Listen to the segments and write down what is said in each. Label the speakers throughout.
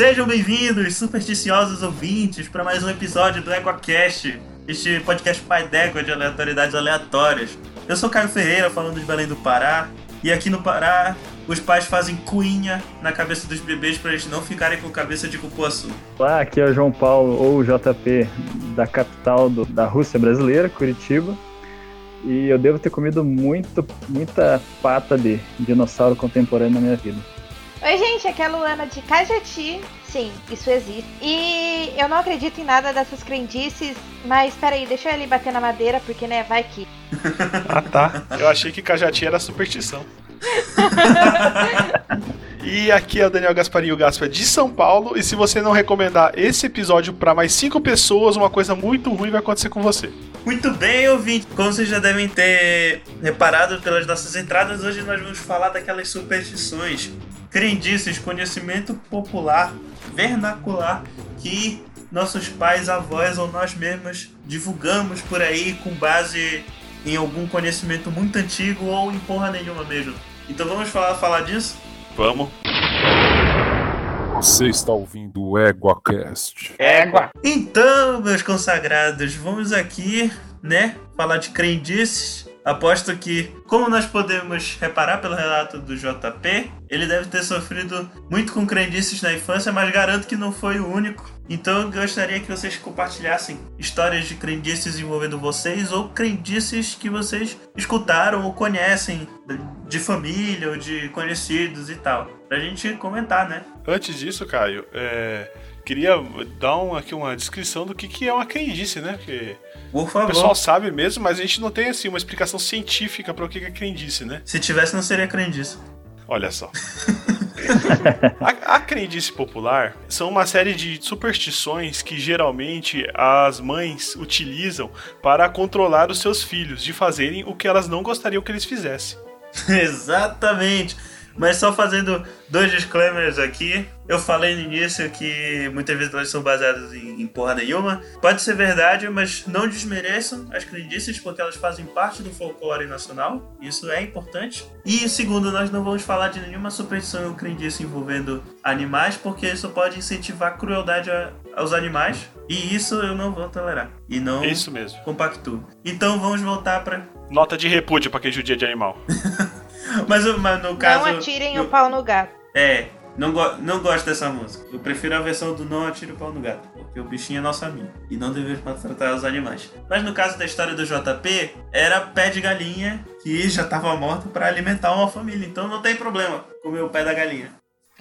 Speaker 1: Sejam bem-vindos, supersticiosos ouvintes, para mais um episódio do EquaCast, este podcast pai d'égua de aleatoriedades aleatórias. Eu sou Caio Ferreira, falando de Belém do Pará, e aqui no Pará os pais fazem cuinha na cabeça dos bebês para eles não ficarem com cabeça de cupuaçu.
Speaker 2: Olá, aqui é o João Paulo, ou JP, da capital do, da Rússia brasileira, Curitiba. E eu devo ter comido muito, muita pata de dinossauro contemporâneo na minha vida.
Speaker 3: Oi, gente, aqui é a Luana de Cajati. Sim, isso existe. E eu não acredito em nada dessas crendices, mas peraí, deixa eu ali bater na madeira, porque, né, vai que.
Speaker 4: ah, tá. Eu achei que Cajati era superstição. E aqui é o Daniel Gasparinho Gaspar de São Paulo. E se você não recomendar esse episódio para mais cinco pessoas, uma coisa muito ruim vai acontecer com você.
Speaker 1: Muito bem, ouvinte. Como vocês já devem ter reparado pelas nossas entradas, hoje nós vamos falar daquelas superstições, crendices, conhecimento popular, vernacular, que nossos pais, avós ou nós mesmos divulgamos por aí com base em algum conhecimento muito antigo ou em porra nenhuma mesmo. Então vamos falar, falar disso?
Speaker 4: Vamos.
Speaker 5: Você está ouvindo o EguaCast.
Speaker 1: Égua! Então, meus consagrados, vamos aqui, né, falar de crendices. Aposto que, como nós podemos reparar pelo relato do JP, ele deve ter sofrido muito com crendices na infância, mas garanto que não foi o único. Então eu gostaria que vocês compartilhassem histórias de crendices envolvendo vocês ou crendices que vocês escutaram ou conhecem de família ou de conhecidos e tal. Pra gente comentar, né?
Speaker 4: Antes disso, Caio, é, queria dar um, aqui uma descrição do que, que é uma crendice, né? Porque
Speaker 1: Por favor.
Speaker 4: o pessoal sabe mesmo, mas a gente não tem assim uma explicação científica para o que é crendice, né?
Speaker 1: Se tivesse, não seria crendice.
Speaker 4: Olha só. a, a crendice popular são uma série de superstições que geralmente as mães utilizam para controlar os seus filhos de fazerem o que elas não gostariam que eles fizessem.
Speaker 1: Exatamente. Mas só fazendo dois disclaimers aqui. Eu falei no início que muitas vezes elas são baseadas em, em porra nenhuma. Pode ser verdade, mas não desmereçam as crendices porque elas fazem parte do folclore nacional. Isso é importante. E segundo, nós não vamos falar de nenhuma superstição ou crendice envolvendo animais porque isso pode incentivar crueldade a- aos animais. E isso eu não vou tolerar. E não
Speaker 4: É isso mesmo.
Speaker 1: compactuo. Então vamos voltar para
Speaker 4: Nota de repúdio para quem judia de animal.
Speaker 1: mas, mas no caso
Speaker 3: não atirem
Speaker 1: eu-
Speaker 3: o pau no gato.
Speaker 1: É, não, go não gosto dessa música. Eu prefiro a versão do Não Atire o Pau no Gato, porque o bichinho é nosso amigo e não devemos maltratar os animais. Mas no caso da história do JP, era pé de galinha que já estava morto para alimentar uma família, então não tem problema comer o pé da galinha.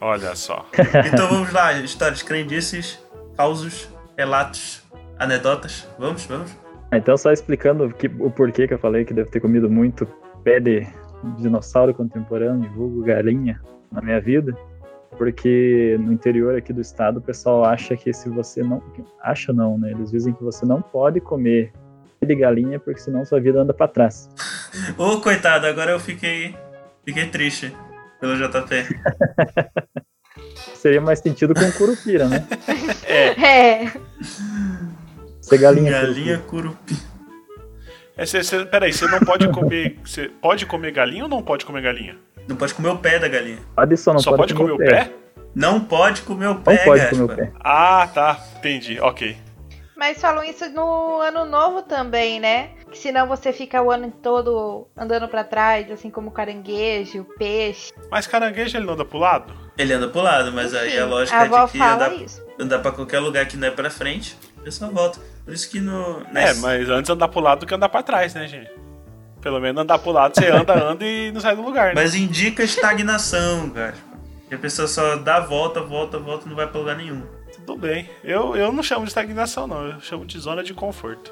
Speaker 4: Olha só.
Speaker 1: Então vamos lá, histórias, crendices, causos, relatos, anedotas. Vamos, vamos.
Speaker 2: Ah, Então, só explicando que- o porquê que eu falei que deve ter comido muito pé de dinossauro contemporâneo, vulgo galinha, na minha vida. Porque no interior aqui do estado o pessoal acha que se você não. Acha não, né? Eles dizem que você não pode comer de galinha porque senão sua vida anda pra trás.
Speaker 1: Ô, coitado, agora eu fiquei, fiquei triste pelo JP.
Speaker 2: Seria mais sentido com curupira, né?
Speaker 3: É.
Speaker 2: Ser galinha.
Speaker 1: Galinha curupi.
Speaker 4: É, cê, cê, peraí, você não pode comer. Você pode comer galinha ou não pode comer galinha?
Speaker 1: Não pode comer o pé da galinha.
Speaker 2: Pode só não
Speaker 4: Só pode comer o pé?
Speaker 1: Não pode comer o
Speaker 2: Não
Speaker 1: pé,
Speaker 2: pode
Speaker 1: Gaspa.
Speaker 2: comer o pé.
Speaker 4: Ah, tá. Entendi. Ok.
Speaker 3: Mas falam isso no ano novo também, né? Que senão você fica o ano todo andando pra trás, assim como caranguejo, peixe.
Speaker 4: Mas caranguejo ele não anda pro lado?
Speaker 1: Ele anda pro lado, mas aí
Speaker 3: Enfim,
Speaker 1: a lógica
Speaker 3: a
Speaker 1: é de que
Speaker 3: isso.
Speaker 1: andar pra qualquer lugar que não é pra frente, a pessoa volta. Por isso que no.
Speaker 4: É, mas antes andar pro lado do que andar pra trás, né, gente? Pelo menos andar pro lado, você anda, anda e não sai do lugar, né?
Speaker 1: Mas indica estagnação, Gaspa. E a pessoa só dá volta, volta, volta e não vai pra lugar nenhum.
Speaker 4: Tudo bem. Eu, eu não chamo de estagnação, não. Eu chamo de zona de conforto.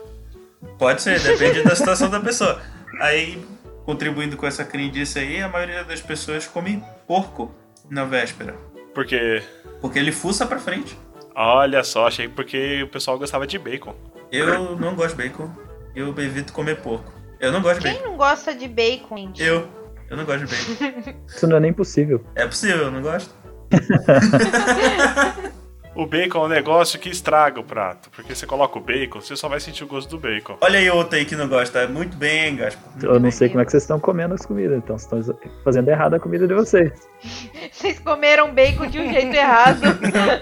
Speaker 1: Pode ser, depende da situação da pessoa. Aí, contribuindo com essa crendice aí, a maioria das pessoas come porco na véspera.
Speaker 4: Porque,
Speaker 1: Porque ele fuça pra frente.
Speaker 4: Olha só, achei porque o pessoal gostava de bacon.
Speaker 1: Eu não gosto de bacon. Eu evito comer porco. Eu não gosto de
Speaker 3: Quem
Speaker 1: bacon.
Speaker 3: não gosta de bacon, gente?
Speaker 1: Eu. Eu não gosto de bacon.
Speaker 2: Isso não é nem possível.
Speaker 1: É possível, eu não gosto.
Speaker 4: O bacon é um negócio que estraga o prato. Porque você coloca o bacon, você só vai sentir o gosto do bacon.
Speaker 1: Olha aí outro aí que não gosta. Muito bem, Gaspa.
Speaker 2: Eu não sei como é que vocês estão comendo as comidas, então vocês estão fazendo errado a comida de vocês.
Speaker 3: Vocês comeram bacon de um jeito errado.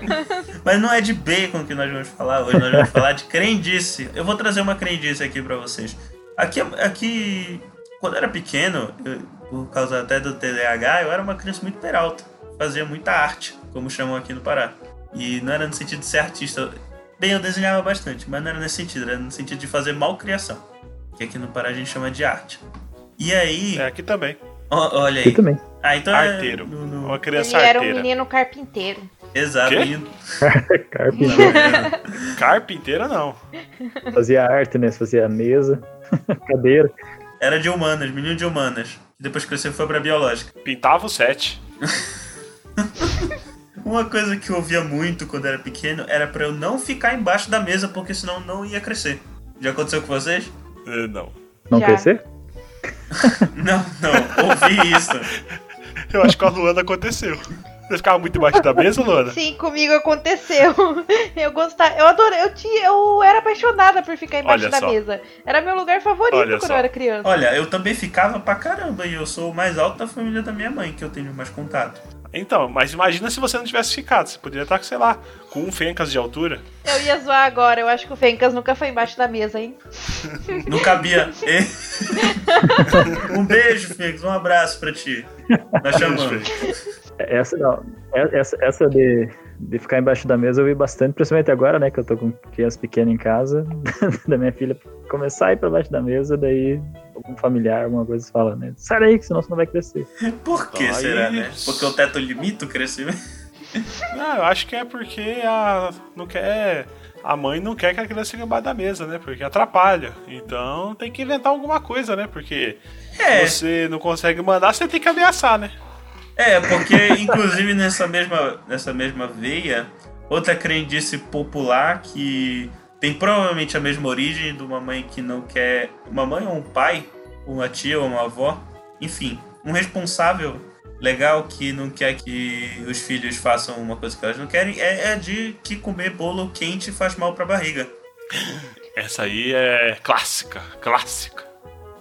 Speaker 1: Mas não é de bacon que nós vamos falar hoje, nós vamos falar de crendice. Eu vou trazer uma crendice aqui pra vocês. Aqui, aqui quando eu era pequeno, eu- por causa até do TDAH, eu era uma criança muito peralta. Fazia muita arte, como chamam aqui no Pará. E não era no sentido de ser artista. Bem, eu desenhava bastante, mas não era nesse sentido, era no sentido de fazer malcriação. Que aqui no Pará a gente chama de arte. E aí,
Speaker 4: É, aqui também.
Speaker 1: ó- olha aí.
Speaker 2: também.
Speaker 1: Ah, então
Speaker 4: Arteiro.
Speaker 1: é. no- no-
Speaker 4: Uma
Speaker 3: Ele
Speaker 4: criança
Speaker 3: era um
Speaker 4: arteira.
Speaker 3: menino carpinteiro.
Speaker 1: Exato.
Speaker 2: Carpinteiro.
Speaker 4: Carpinteira não.
Speaker 2: Fazia arte, né? Fazia mesa, cadeira.
Speaker 1: Era de humanas, menino de humanas. Depois cresceu foi pra biológica.
Speaker 4: Pintava o set.
Speaker 1: Uma coisa que eu ouvia muito quando era pequeno era pra eu não ficar embaixo da mesa, porque senão não ia crescer. Já aconteceu com vocês?
Speaker 4: Eh, Não.
Speaker 2: Não
Speaker 3: Já.
Speaker 2: crescer?
Speaker 1: Não, não, ouvi isso.
Speaker 4: Eu acho que com a Luana aconteceu. Você ficava muito embaixo da mesa, Luana?
Speaker 3: Sim, comigo aconteceu. Eu gostava, eu adorei, eu tinha, eu era apaixonada por ficar embaixo
Speaker 4: Olha
Speaker 3: da
Speaker 4: só.
Speaker 3: mesa. Era meu lugar favorito
Speaker 4: Olha
Speaker 3: quando
Speaker 4: só.
Speaker 3: eu era criança.
Speaker 1: Olha, eu também ficava pra caramba e eu sou o mais alto da família da minha mãe, que eu tenho mais contato.
Speaker 4: Então, mas imagina se você não tivesse ficado. Você poderia estar, sei lá, com um fencas de altura.
Speaker 3: Eu ia zoar agora, eu acho que o Fencas nunca foi embaixo da mesa, hein?
Speaker 1: Não cabia. um beijo, Fix, um abraço pra ti. Nós chamamos.
Speaker 2: Essa não. É- Essa, essa de, de ficar embaixo da mesa eu vi bastante, principalmente agora, né? Que eu tô com criança pequena em casa, da minha filha começar a ir pra baixo da mesa, daí algum familiar, alguma coisa fala, né? Sai daí, que senão você não vai crescer.
Speaker 1: Por que
Speaker 4: Aí-
Speaker 1: será, né? Porque o teto limita o crescimento?
Speaker 4: Não, eu acho que é porque a não quer a mãe não quer que a criança fique embaixo da mesa, né? Porque atrapalha. Então tem que inventar alguma coisa, né? Porque
Speaker 1: É,
Speaker 4: você não consegue mandar, você tem que ameaçar, né?
Speaker 1: é, porque inclusive nessa mesma, nessa mesma veia, outra crendice popular que tem provavelmente a mesma origem de uma mãe que não quer. Uma mãe ou um pai, uma tia ou uma avó, enfim, um responsável legal que não quer que os filhos façam uma coisa que elas não querem é, é de que comer bolo quente faz mal pra barriga.
Speaker 4: Essa aí é clássica, clássica.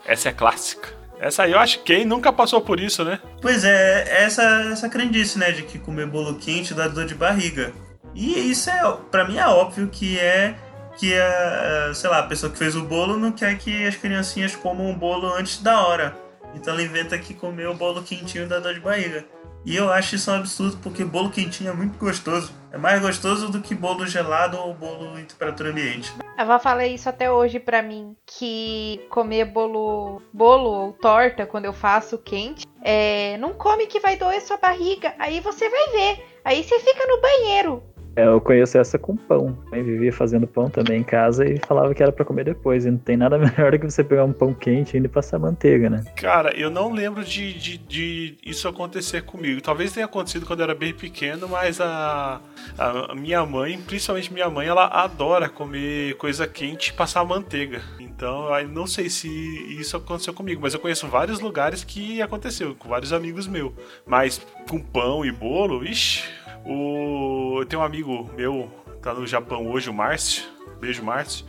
Speaker 4: Essa é clássica. Essa aí eu acho que quem nunca passou por isso, né?
Speaker 1: Pois é, essa, essa crendice, né, de que comer bolo quente dá dor de barriga. E isso é, pra mim é óbvio que é que a, sei lá, a pessoa que fez o bolo não quer que as criancinhas comam o bolo antes da hora. Então ela inventa que comer o bolo quentinho dá dor de barriga. E eu acho isso um absurdo porque bolo quentinho é muito gostoso. É mais gostoso do que bolo gelado ou bolo em temperatura ambiente.
Speaker 3: A avó fala isso até hoje pra mim, que comer bolo, bolo ou torta quando eu faço quente, é, não come que vai doer sua barriga. Aí você vai ver. Aí você fica no banheiro.
Speaker 2: É, Eu conheço essa com pão. Eu vivia fazendo pão também em casa e falava que era pra comer depois. E não tem nada melhor do que você pegar um pão quente e ainda passar manteiga, né?
Speaker 4: Cara, eu não lembro de, de, de isso acontecer comigo. Talvez tenha acontecido quando eu era bem pequeno, mas a, a- minha mãe, principalmente minha mãe, ela adora comer coisa quente e passar manteiga. Então, aí não sei se isso aconteceu comigo, mas eu conheço vários lugares que aconteceu, com vários amigos meus. Mas com pão e bolo, ixi, o, eu tenho um amigo meu, tá no Japão hoje, o Márcio. Beijo, Márcio.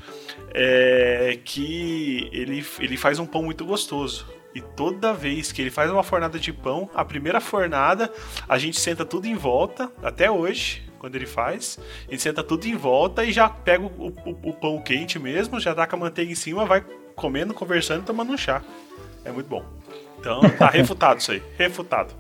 Speaker 4: É, que ele, ele faz um pão muito gostoso. E toda vez que ele faz uma fornada de pão, a primeira fornada, a gente senta tudo em volta, até hoje, quando ele faz. A gente senta tudo em volta e já pega o, o- o pão quente mesmo, já taca a manteiga em cima, vai comendo, conversando e tomando um chá. É muito bom. Então tá refutado isso aí, refutado.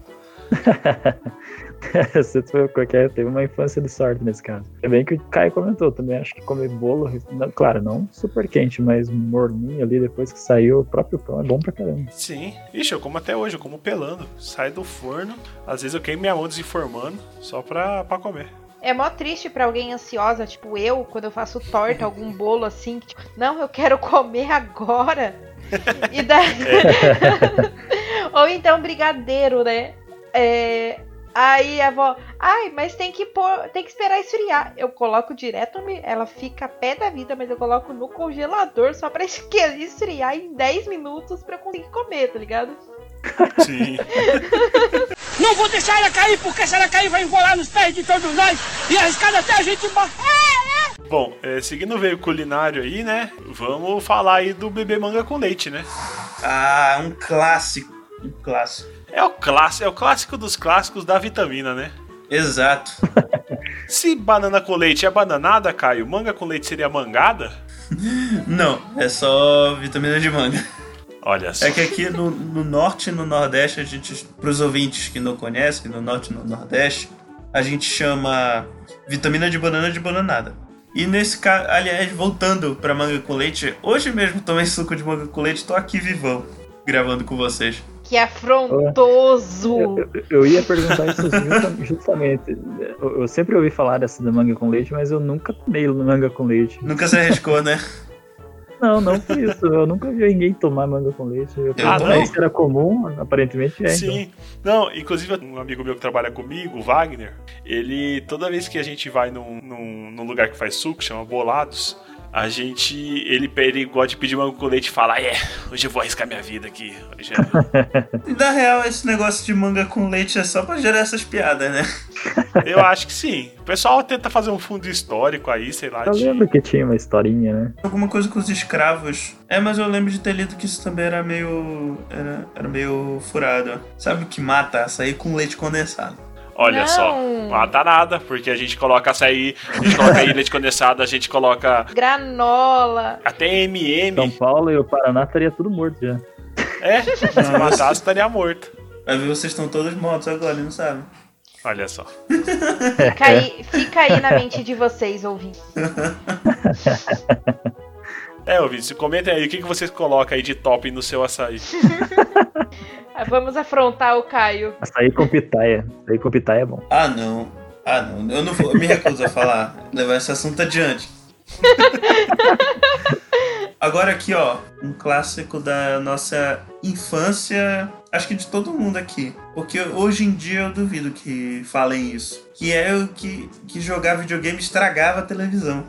Speaker 2: Você foi qualquer, teve uma infância de sorte nesse caso. É bem que o Caio comentou também, acho que comer bolo, não- claro, não super quente, mas morninho ali depois que saiu, o próprio pão é bom pra caramba.
Speaker 4: Sim. Ixi, eu como até hoje, eu como pelando. Sai do forno, às vezes eu queimo minha mão desinformando, só pra, pra comer.
Speaker 3: É mó triste pra alguém ansiosa, tipo eu, quando eu faço torta, algum bolo assim, que, tipo, não, eu quero comer agora. E daí. Ou então brigadeiro, né? É, Aí a avó, ai, mas tem que pôr, tem que esperar esfriar. Eu coloco direto, no- ela fica pé da vida, mas eu coloco no congelador só pra esfriar em 10 minutos pra eu conseguir comer, tá ligado?
Speaker 4: Sim.
Speaker 6: Não vou deixar ela cair, porque se ela cair vai enrolar nos pés de todos nós e arriscar até a gente morrer.
Speaker 4: Bom, é, seguindo o veio culinário aí, né? Vamos falar aí do bebê manga com leite, né?
Speaker 1: Ah, um clássico. Um clássico.
Speaker 4: É o clássico, é o clássico dos clássicos da vitamina, né?
Speaker 1: Exato.
Speaker 4: Se banana com leite é bananada, Caio, manga com leite seria mangada?
Speaker 1: Não, é só vitamina de manga.
Speaker 4: Olha só.
Speaker 1: É que aqui no, no norte e no nordeste, a gente, pros ouvintes que não conhecem, no norte e no nordeste, a gente chama vitamina de banana de bananada. E nesse caso, aliás, voltando pra manga com leite, hoje mesmo tomei suco de manga com leite, tô aqui vivão, gravando com vocês.
Speaker 3: Que afrontoso!
Speaker 2: Eu, eu- eu ia perguntar isso justa- justamente. Eu, eu sempre ouvi falar dessa da manga com leite, mas eu nunca tomei manga com leite.
Speaker 1: Nunca se arriscou, né?
Speaker 2: Não, não por isso. Eu nunca vi ninguém tomar manga com leite. Eu
Speaker 1: Ah,
Speaker 4: não?
Speaker 2: se era comum, aparentemente é. então.
Speaker 4: Sim. Não, inclusive um amigo meu que trabalha comigo, o Wagner, ele, toda vez que a gente vai num, num, num lugar que faz suco, chama Bolados, a gente, ele, ele gosta de pedir manga com leite e fala, é, hoje eu vou arriscar minha vida aqui. Hoje é...
Speaker 1: E na real, esse negócio de manga com leite é só pra gerar essas piadas, né?
Speaker 4: Eu acho que sim. O pessoal tenta fazer um fundo histórico aí, sei lá,
Speaker 2: Eu
Speaker 4: de...
Speaker 2: lembro que tinha uma historinha, né?
Speaker 1: Alguma coisa com os escravos. É, mas eu lembro de ter lido que isso também era meio. Era, era meio furado. Sabe o que mata? Açaí com leite condensado.
Speaker 4: Olha
Speaker 3: Não.
Speaker 4: só, não mata nada, porque a gente coloca açaí, a gente coloca aí leite condensado, a gente coloca
Speaker 3: Granola.
Speaker 4: até
Speaker 2: São
Speaker 4: MM.
Speaker 2: Paulo e o Paraná estaria tudo morto já.
Speaker 4: É, se matasse estaria morto.
Speaker 1: Vai ver, vocês estão todos mortos agora, não sabem.
Speaker 4: Olha só.
Speaker 3: Fica aí, fica aí na mente de vocês, ouvintes.
Speaker 4: É, ouvintes, comentem aí o que, que vocês colocam aí de top no seu açaí.
Speaker 3: Vamos afrontar o Caio.
Speaker 2: Açaí com pitaia. Açaí com pitaia é bom.
Speaker 1: Ah, não. Ah, não. Eu não vou. Eu me recuso a falar. Levar esse assunto adiante. Agora aqui, ó. Um clássico da nossa infância. Acho que de todo mundo aqui. Porque hoje em dia eu duvido que falem isso. Que é o que, que jogar videogame estragava a televisão.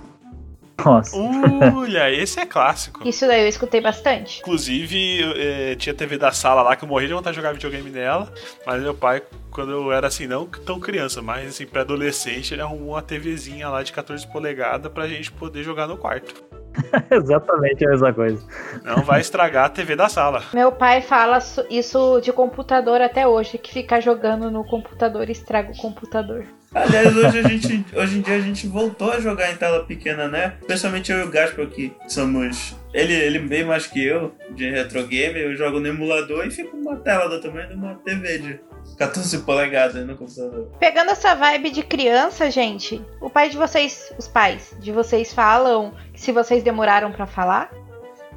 Speaker 2: Nossa.
Speaker 4: Olha, esse é clássico.
Speaker 3: Isso daí eu escutei bastante.
Speaker 4: Inclusive, eh, tinha TV da sala lá que eu morri de vontade de jogar videogame nela. Mas meu pai, quando eu era assim, não tão criança, mas assim, pré-adolescente, ele arrumou uma TVzinha lá de 14 polegadas pra gente poder jogar no quarto.
Speaker 2: Exatamente a mesma coisa.
Speaker 4: Não vai estragar a TV da sala.
Speaker 3: Meu pai fala isso de computador até hoje, que ficar jogando no computador estraga o computador.
Speaker 1: Aliás, hoje, a gente, hoje em dia a gente voltou a jogar em tela pequena, né? Especialmente eu e o Gaspar, que somos. Ele, ele bem mais que eu, de retro game, eu jogo no emulador e fico com uma tela do tamanho de uma TV de 14 polegadas no computador.
Speaker 3: Pegando essa vibe de criança, gente, o pai de vocês, os pais de vocês falam se vocês demoraram pra falar?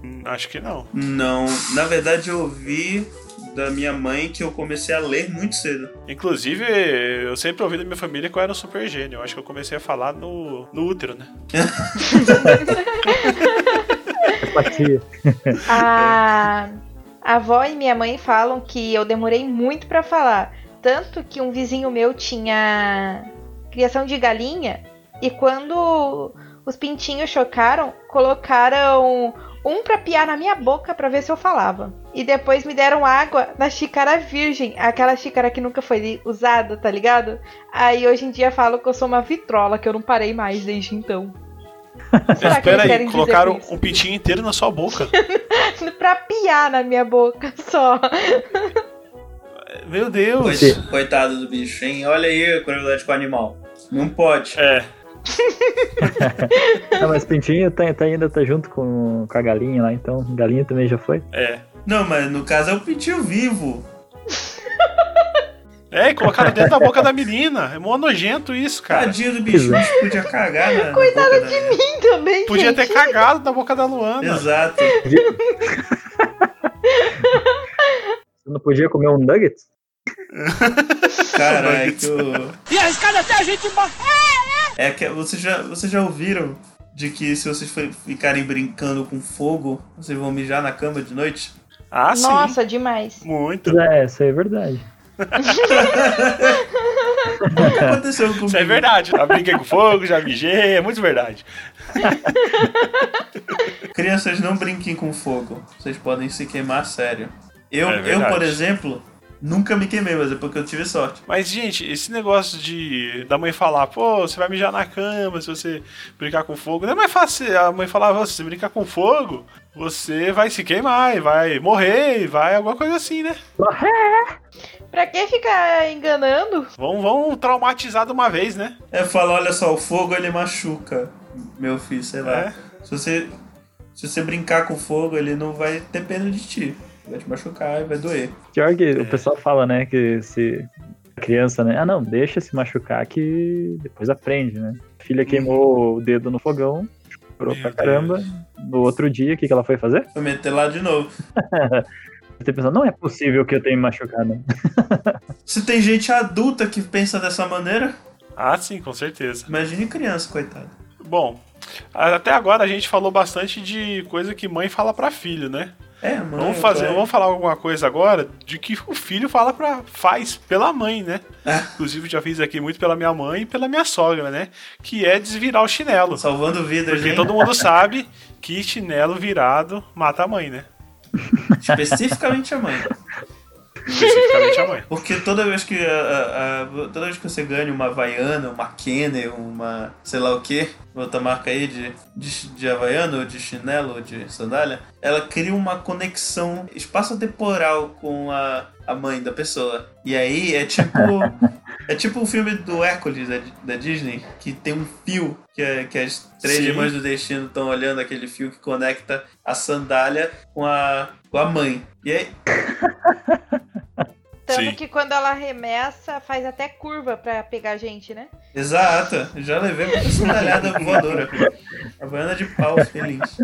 Speaker 4: Hum, Acho que não.
Speaker 1: Não, na verdade eu ouvi da minha mãe que eu comecei a ler muito cedo.
Speaker 4: Inclusive, eu sempre ouvi da minha família que eu era um super gênio. Eu acho que eu comecei a falar no, no útero, né?
Speaker 2: Empatia.
Speaker 3: A, a avó e minha mãe falam que eu demorei muito pra falar. Tanto que um vizinho meu tinha criação de galinha e quando os pintinhos chocaram, colocaram um pra piar na minha boca pra ver se eu falava. E depois me deram água na xícara virgem, aquela xícara que nunca foi usada, tá ligado? Aí hoje em dia falam que eu sou uma vitrola, que eu não parei mais desde então. Será que
Speaker 4: aí, colocaram um pintinho inteiro na sua boca.
Speaker 3: pra piar na minha boca só.
Speaker 4: Meu Deus.
Speaker 1: Coit- Coitado do bicho, hein? Olha aí a crueldade com o animal. Não pode.
Speaker 4: É,
Speaker 2: Não, mas Pintinho tá, tá- ainda tá junto com, com a galinha lá, então galinha também já foi.
Speaker 4: é.
Speaker 1: Não, mas no caso é o pintinho vivo.
Speaker 4: É, e colocaram dentro da boca da menina. É mó nojento isso, cara.
Speaker 1: Tadinho do bicho, podia cagar na Coitado de mim.
Speaker 3: Também,
Speaker 4: Podia ter
Speaker 3: gente.
Speaker 4: cagado na boca da Luana.
Speaker 1: Exato.
Speaker 2: Você não podia comer um nugget?
Speaker 1: Caralho, que o...
Speaker 6: E arriscado até a gente morrer.
Speaker 1: É que vocês já, vocês já ouviram de que se vocês fi- ficarem brincando com fogo, vocês vão mijar na cama de noite?
Speaker 4: Ah, sim.
Speaker 3: Nossa, demais.
Speaker 4: Muito.
Speaker 2: É, isso é verdade.
Speaker 1: O que aconteceu comigo?
Speaker 4: Isso é verdade. Já brinquei com fogo, já mijei, é muito verdade.
Speaker 1: Crianças, não brinquem com fogo. Vocês podem se queimar sério. Eu,
Speaker 4: É
Speaker 1: eu por exemplo, nunca me queimei, mas é porque eu tive sorte.
Speaker 4: Mas, gente, esse negócio de da mãe falar, pô, você vai mijar na cama se você brincar com fogo. Não é mais fácil a mãe falar, "Ô, se você brincar com fogo, você vai se queimar e vai morrer e vai alguma coisa assim, né?
Speaker 3: Pra que ficar enganando?
Speaker 4: Vamos, vamos traumatizar de uma vez, né?
Speaker 1: É, fala, olha só, o fogo ele machuca, meu filho, sei lá.
Speaker 4: É.
Speaker 1: Se você, se você brincar com fogo, ele não vai ter pena de ti. Vai te machucar e vai doer.
Speaker 2: Pior que
Speaker 4: É.
Speaker 2: o pessoal fala, né, que se a criança, né, ah não, deixa se machucar que depois aprende, né? A filha queimou o dedo no fogão, chorou pra caramba. No outro dia, o que, que ela foi fazer?
Speaker 1: Vou meter lá de novo.
Speaker 2: Você pensa, não é possível que eu tenha me machucado.
Speaker 1: Se tem gente adulta que pensa dessa maneira,
Speaker 4: Ah, sim, com certeza.
Speaker 1: imagine criança, coitada.
Speaker 4: Bom, até agora a gente falou bastante de coisa que mãe fala pra filho, né?
Speaker 1: É, mãe.
Speaker 4: Vamos fazer,
Speaker 1: pai.
Speaker 4: vamos falar alguma coisa agora de que o filho fala para faz pela mãe, né?
Speaker 1: É.
Speaker 4: Inclusive já fiz aqui muito pela minha mãe e pela minha sogra, né? Que é desvirar o chinelo.
Speaker 1: Salvando vidas,
Speaker 4: Porque
Speaker 1: hein?
Speaker 4: todo mundo sabe que chinelo virado mata a mãe, né?
Speaker 1: Especificamente a mãe.
Speaker 4: Especificamente a mãe.
Speaker 1: Porque toda vez que a- a- a- toda vez que você ganha uma Havaiana, uma Kenner, uma sei lá o que, outra marca aí de, de, de Havaiana, ou de chinelo, ou de sandália, ela cria uma conexão espaço-temporal com a, a mãe da pessoa. E aí é tipo. É tipo o filme do Hércules da, da Disney, que tem um fio que, é- que as três
Speaker 4: Sim.
Speaker 1: irmãs do destino estão olhando aquele fio que conecta a sandália com a, com a mãe. E aí,
Speaker 3: Tanto
Speaker 4: Sim.
Speaker 3: que quando ela arremessa, faz até curva pra pegar a gente, né?
Speaker 1: Exato, já levei muita sandáliada voadora. A baiana de pau, feliz.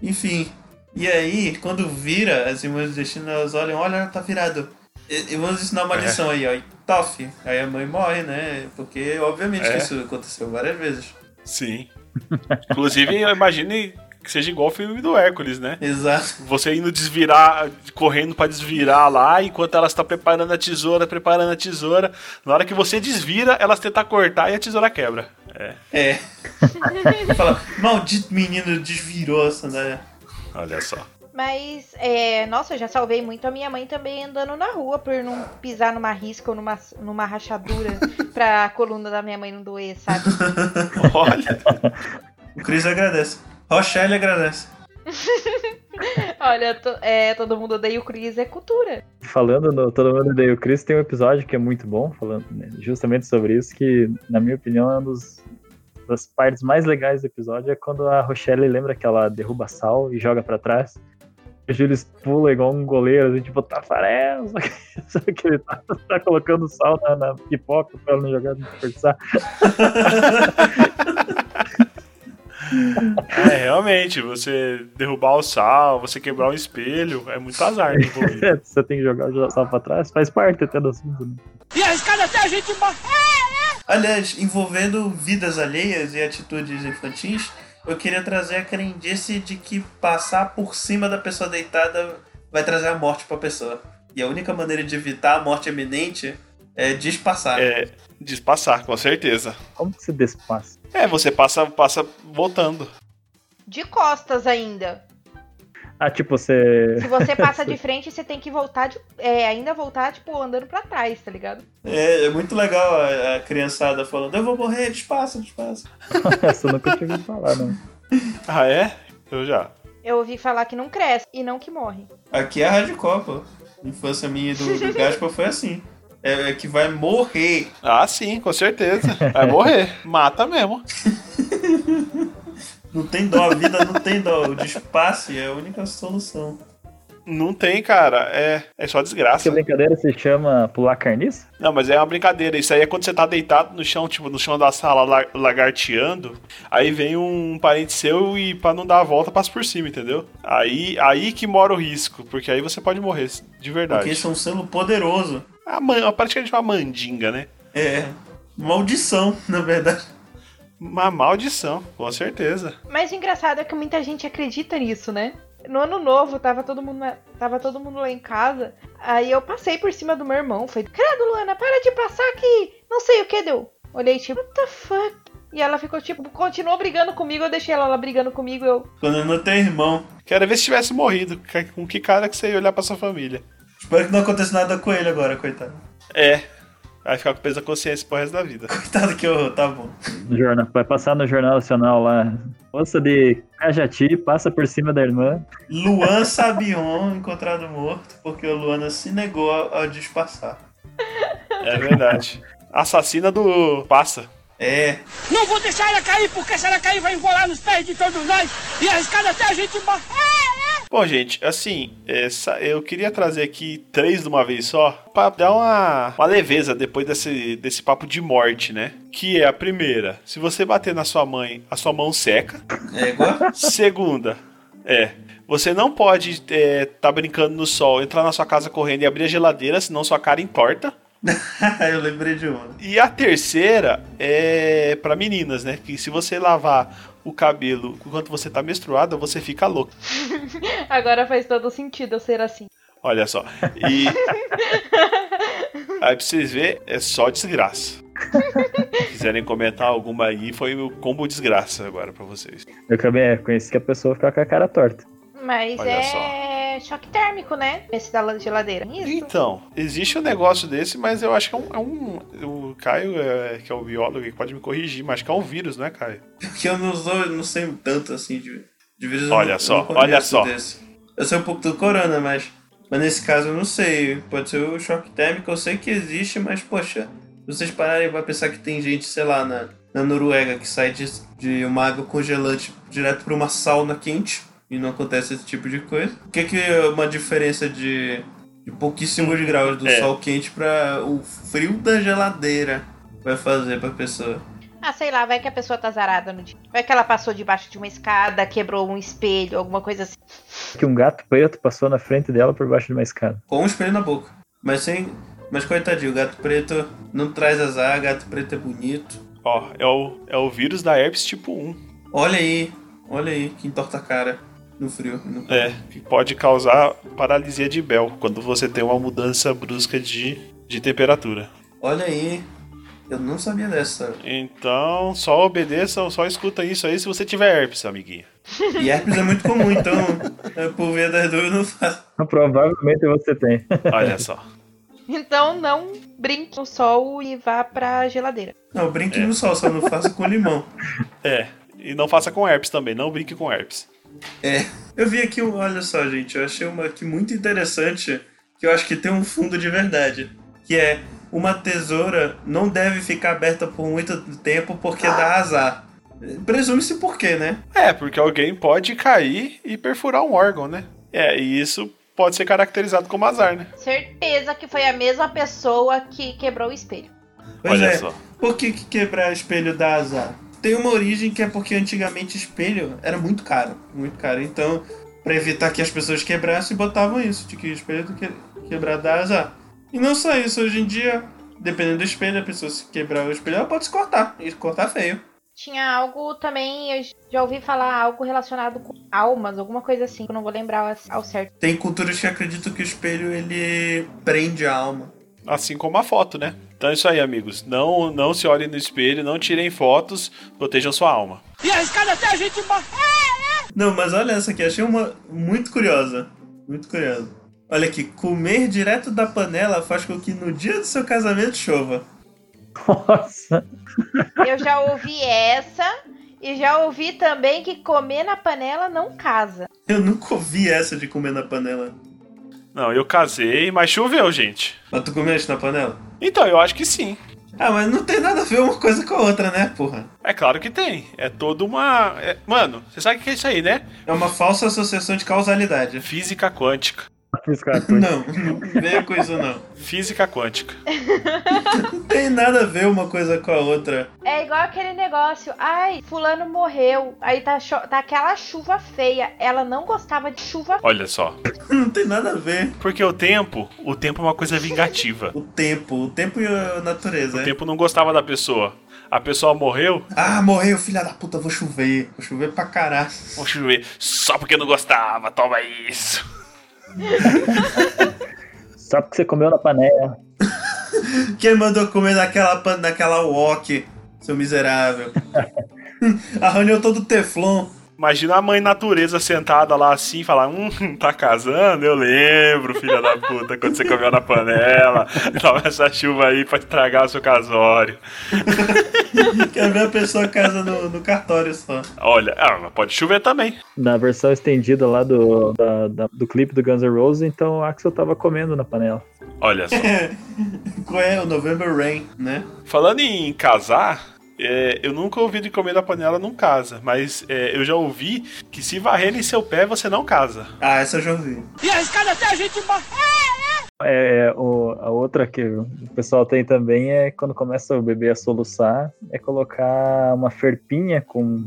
Speaker 1: Enfim, e aí, quando vira, as irmãs do destino, elas olham, olha, tá virado. E, e vamos ensinar uma
Speaker 4: É.
Speaker 1: lição aí, ó. E tofe. Aí a mãe morre, né? Porque, obviamente,
Speaker 4: É.
Speaker 1: que isso aconteceu várias vezes.
Speaker 4: Sim. Inclusive, eu imagine que seja igual o filme do Hércules, né?
Speaker 1: Exato.
Speaker 4: Você indo desvirar, correndo pra desvirar lá, enquanto ela está preparando a tesoura, preparando a tesoura. Na hora que você desvira, elas tentam cortar e a tesoura quebra. É,
Speaker 1: É. Fala, maldito menino desvirou a sandália.
Speaker 4: olha só.
Speaker 3: Mas, é, nossa, eu já salvei muito a minha mãe também andando na rua por não pisar numa risca ou numa, numa rachadura pra coluna da minha mãe não doer, sabe?
Speaker 4: Olha,
Speaker 1: O Cris agradece. Rochelle agradece.
Speaker 3: Olha, to- é, todo mundo odeia o Chris, é cultura.
Speaker 2: Falando no Todo Mundo Odeia o Chris, tem um episódio que é muito bom, falando né, justamente sobre isso, que, na minha opinião, é uma dos- das partes mais legais do episódio é quando a Rochelle lembra que ela derruba sal e joga pra trás. O Julius pula igual um goleiro, assim, tipo, Tafarel, só que, só que ele tá, tá colocando sal na, na pipoca pra ela não jogar, não desperdiçar.
Speaker 4: é realmente, você derrubar o sal, você quebrar o espelho, é muito azar envolvido.
Speaker 2: Você tem que jogar o sal pra trás, faz parte até do assunto, né?
Speaker 6: E arriscado até a gente morre.
Speaker 1: Aliás, envolvendo vidas alheias e atitudes infantis, eu queria trazer a crendice de que passar por cima da pessoa deitada vai trazer a morte pra pessoa. E a única maneira de evitar a morte iminente é despassar.
Speaker 4: É, despassar, com certeza.
Speaker 2: Como que se despassa?
Speaker 4: É, você passa, passa voltando.
Speaker 3: De costas ainda.
Speaker 2: Ah, tipo, você.
Speaker 3: Se você passa de frente, você tem que voltar, de, é, ainda voltar, tipo, andando pra trás, tá ligado?
Speaker 1: É, é muito legal a, a criançada falando: Eu vou morrer, despassa, despassa.
Speaker 2: Essa eu nunca tinha ouvido falar, não.
Speaker 4: Ah, é? Eu já.
Speaker 3: Eu ouvi falar que não cresce e não que morre.
Speaker 1: Aqui é a Rádio Copa. Infância minha e do, do Gaspa foi assim. É, é que vai morrer.
Speaker 4: Ah, sim, com certeza. Vai morrer. Mata mesmo.
Speaker 1: Não tem dó, a vida não tem dó. O despasse é a única solução.
Speaker 4: Não tem, cara. É, é só
Speaker 2: Essa
Speaker 4: desgraça.
Speaker 2: brincadeira se chama pular carniça?
Speaker 4: Não, mas é uma brincadeira. Isso aí é quando você tá deitado no chão, tipo, no chão da sala, la- lagarteando. Aí vem um parente seu e pra não dar a volta, passa por cima, entendeu? Aí, aí que mora o risco, porque aí você pode morrer, de verdade.
Speaker 1: Porque isso é um selo poderoso.
Speaker 4: A man, praticamente uma mandinga, né?
Speaker 1: É. Maldição, na verdade.
Speaker 4: Uma maldição, com certeza.
Speaker 3: Mas o engraçado é que muita gente acredita nisso, né? No ano novo, tava todo mundo, na- tava todo mundo lá em casa. Aí eu passei por cima do meu irmão. Falei, credo, Luana, para de passar aqui. Não sei o que deu. Olhei, tipo, what the fuck? E ela ficou, tipo, continuou brigando comigo. Eu deixei ela lá brigando comigo. Eu,
Speaker 1: Quando não tem irmão.
Speaker 4: Quero ver se tivesse morrido. Com que cara que você ia olhar pra sua família?
Speaker 1: Espero que não aconteça nada com ele agora, coitado.
Speaker 4: É. Vai ficar com peso da consciência pro resto da vida.
Speaker 1: Coitado que horror, tá bom.
Speaker 2: Jornal, vai passar no Jornal Nacional lá. Moça de Cajati passa por cima da irmã.
Speaker 1: Luan Sabion encontrado morto porque o Luana se negou a, a disfarçar.
Speaker 4: É verdade. Assassina do passa.
Speaker 1: É.
Speaker 6: Não vou deixar ela cair, porque se ela cair vai enrolar nos pés de todos nós e arriscar até a gente morrer.
Speaker 4: Bom, gente, assim, essa, eu queria trazer aqui três de uma vez só, pra dar uma, uma leveza depois desse, desse papo de morte, né? Que é a primeira, se você bater na sua mãe, a sua mão seca.
Speaker 1: É igual?
Speaker 4: Segunda, é, você não pode é, tá brincando no sol, entrar na sua casa correndo e abrir a geladeira, senão sua cara entorta.
Speaker 1: eu lembrei de uma.
Speaker 4: E a terceira é pra meninas, né? Que se você lavar o cabelo enquanto você tá menstruada, você fica louco.
Speaker 3: Agora faz todo sentido eu ser assim.
Speaker 4: Olha só. E. Aí pra vocês verem, é só desgraça. Se quiserem comentar alguma aí, foi o combo desgraça agora pra vocês.
Speaker 2: Eu também é, conheci que a pessoa fica com a cara torta.
Speaker 3: Mas
Speaker 4: Olha
Speaker 3: é choque térmico, né? Esse da geladeira. Isso.
Speaker 4: Então, existe um negócio desse, mas eu acho que é um. É um o Caio, é, que é o biólogo, pode me corrigir, mas acho que é um vírus, não é, Caio?
Speaker 1: Porque eu não, sou, não sei tanto assim de, de vírus.
Speaker 4: Olha
Speaker 1: não-
Speaker 4: só, olha só.
Speaker 1: desse. Eu sei um pouco do corona, mas, mas nesse caso eu não sei. Pode ser o choque térmico, eu sei que existe, mas poxa, vocês pararem pra pensar que tem gente, sei lá, na, na Noruega que sai de, de uma água congelante direto pra uma sauna quente e não acontece esse tipo de coisa. O que, que é uma diferença de, de pouquíssimos graus do
Speaker 4: É.
Speaker 1: sol quente pra o frio da geladeira vai fazer pra pessoa?
Speaker 3: Ah, sei lá, vai que a pessoa tá zarada no dia. Vai que ela passou debaixo de uma escada, quebrou um espelho, alguma coisa assim.
Speaker 2: Que um gato preto passou na frente dela por baixo de uma escada.
Speaker 1: Com um espelho na boca. Mas sem. Mas coitadinho, o gato preto não traz azar, gato preto é bonito.
Speaker 4: Ó, é o, é o vírus da herpes tipo 1.
Speaker 1: Olha aí, olha aí, que entorta a cara no frio. No...
Speaker 4: É, que pode causar paralisia de Bell quando você tem uma mudança brusca de, de temperatura.
Speaker 1: Olha aí, eu não sabia dessa.
Speaker 4: Então, só obedeça, só escuta isso aí se você tiver herpes, amiguinho.
Speaker 1: E herpes é muito comum, então, é, por via das dúvidas, não faço.
Speaker 2: Provavelmente você tem.
Speaker 4: Olha só.
Speaker 3: Então não brinque no sol e vá pra geladeira.
Speaker 1: Não, brinque no sol, só não faço com limão.
Speaker 4: É, e não faça com herpes também, não brinque com herpes.
Speaker 1: É, eu vi aqui, um- olha só, gente, eu achei uma aqui muito interessante, que eu acho que tem um fundo de verdade, que é uma tesoura não deve ficar aberta por muito tempo porque dá azar. Presume-se por quê, né?
Speaker 4: É, porque alguém pode cair e perfurar um órgão, né? É, e isso pode ser caracterizado como azar, né?
Speaker 3: Certeza que foi a mesma pessoa que quebrou o espelho.
Speaker 1: Pois
Speaker 4: Olha
Speaker 1: é,
Speaker 4: só.
Speaker 1: por que, que quebrar espelho dá azar? Tem uma origem que é porque antigamente espelho era muito caro, muito caro. Então, pra evitar que as pessoas quebrassem, botavam isso, de que espelho do que quebrar dá azar. E não só isso, hoje em dia, dependendo do espelho, a pessoa se quebrar o espelho, ela pode se cortar, e cortar feio.
Speaker 3: Tinha algo também, eu já ouvi falar algo relacionado com almas, alguma coisa assim, que eu não vou lembrar ao certo.
Speaker 1: Tem culturas que acreditam que o espelho ele prende a alma.
Speaker 4: Assim como a foto, né? Então é isso aí, amigos. Não, não se olhem no espelho, não tirem fotos, protejam sua alma.
Speaker 6: E arriscar até a gente morrer.
Speaker 1: Não, mas olha essa aqui, achei uma muito curiosa. Muito curiosa. Olha aqui, comer direto da panela faz com que no dia do seu casamento chova.
Speaker 2: Nossa.
Speaker 3: Eu já ouvi essa e já ouvi também que comer na panela não casa.
Speaker 1: Eu nunca ouvi essa de comer na panela.
Speaker 4: Não, eu casei, mas choveu, gente.
Speaker 1: Mas tu comeste na panela?
Speaker 4: Então, eu acho que sim.
Speaker 1: Ah, mas não tem nada a ver uma coisa com a outra, né, porra?
Speaker 4: É claro que tem. É toda uma. é- Mano, você sabe o que é isso aí, né?
Speaker 1: É uma falsa associação de causalidade.
Speaker 4: Física quântica.
Speaker 2: Cara coisa.
Speaker 1: Não, não veio com isso não.
Speaker 4: Física quântica.
Speaker 1: Não tem nada a ver uma coisa com a outra.
Speaker 3: É igual aquele negócio, ai, fulano morreu, aí tá, tá aquela chuva feia. Ela não gostava de chuva
Speaker 4: Olha só.
Speaker 1: Não tem nada a ver.
Speaker 4: Porque o tempo, o tempo é uma coisa vingativa.
Speaker 1: O tempo, o tempo e a natureza.
Speaker 4: O
Speaker 1: né?
Speaker 4: tempo não gostava da pessoa. A pessoa morreu,
Speaker 1: Ah, morreu, filha da puta, vou chover. Vou chover pra caralho.
Speaker 4: vou chover. Só porque não gostava, toma isso.
Speaker 2: Só porque você comeu na panela.
Speaker 1: Quem mandou comer naquela, pan- naquela wok, seu miserável? Arranhou todo o teflon.
Speaker 4: Imagina a mãe natureza sentada lá assim e falar: Hum, tá casando? Eu lembro, filha da puta, quando você comeu na panela. Toma essa chuva aí pra estragar o seu casório.
Speaker 1: Quero ver a pessoa casa no, no cartório só.
Speaker 4: Olha, ah, mas pode chover também.
Speaker 2: Na versão estendida lá do, da- da- do clipe do Guns N' Roses, então o Axel tava comendo na panela.
Speaker 4: Olha só.
Speaker 1: Qual é o November Rain, né?
Speaker 4: Falando em casar, é, eu nunca ouvi de comer da panela não casa, mas é, eu já ouvi que se varrer em seu pé você não casa.
Speaker 1: Ah, essa eu já ouvi.
Speaker 6: E arriscada até a gente morrer.
Speaker 2: É, é, o, a outra que o pessoal tem também é quando começa o bebê a soluçar, é colocar uma ferpinha com,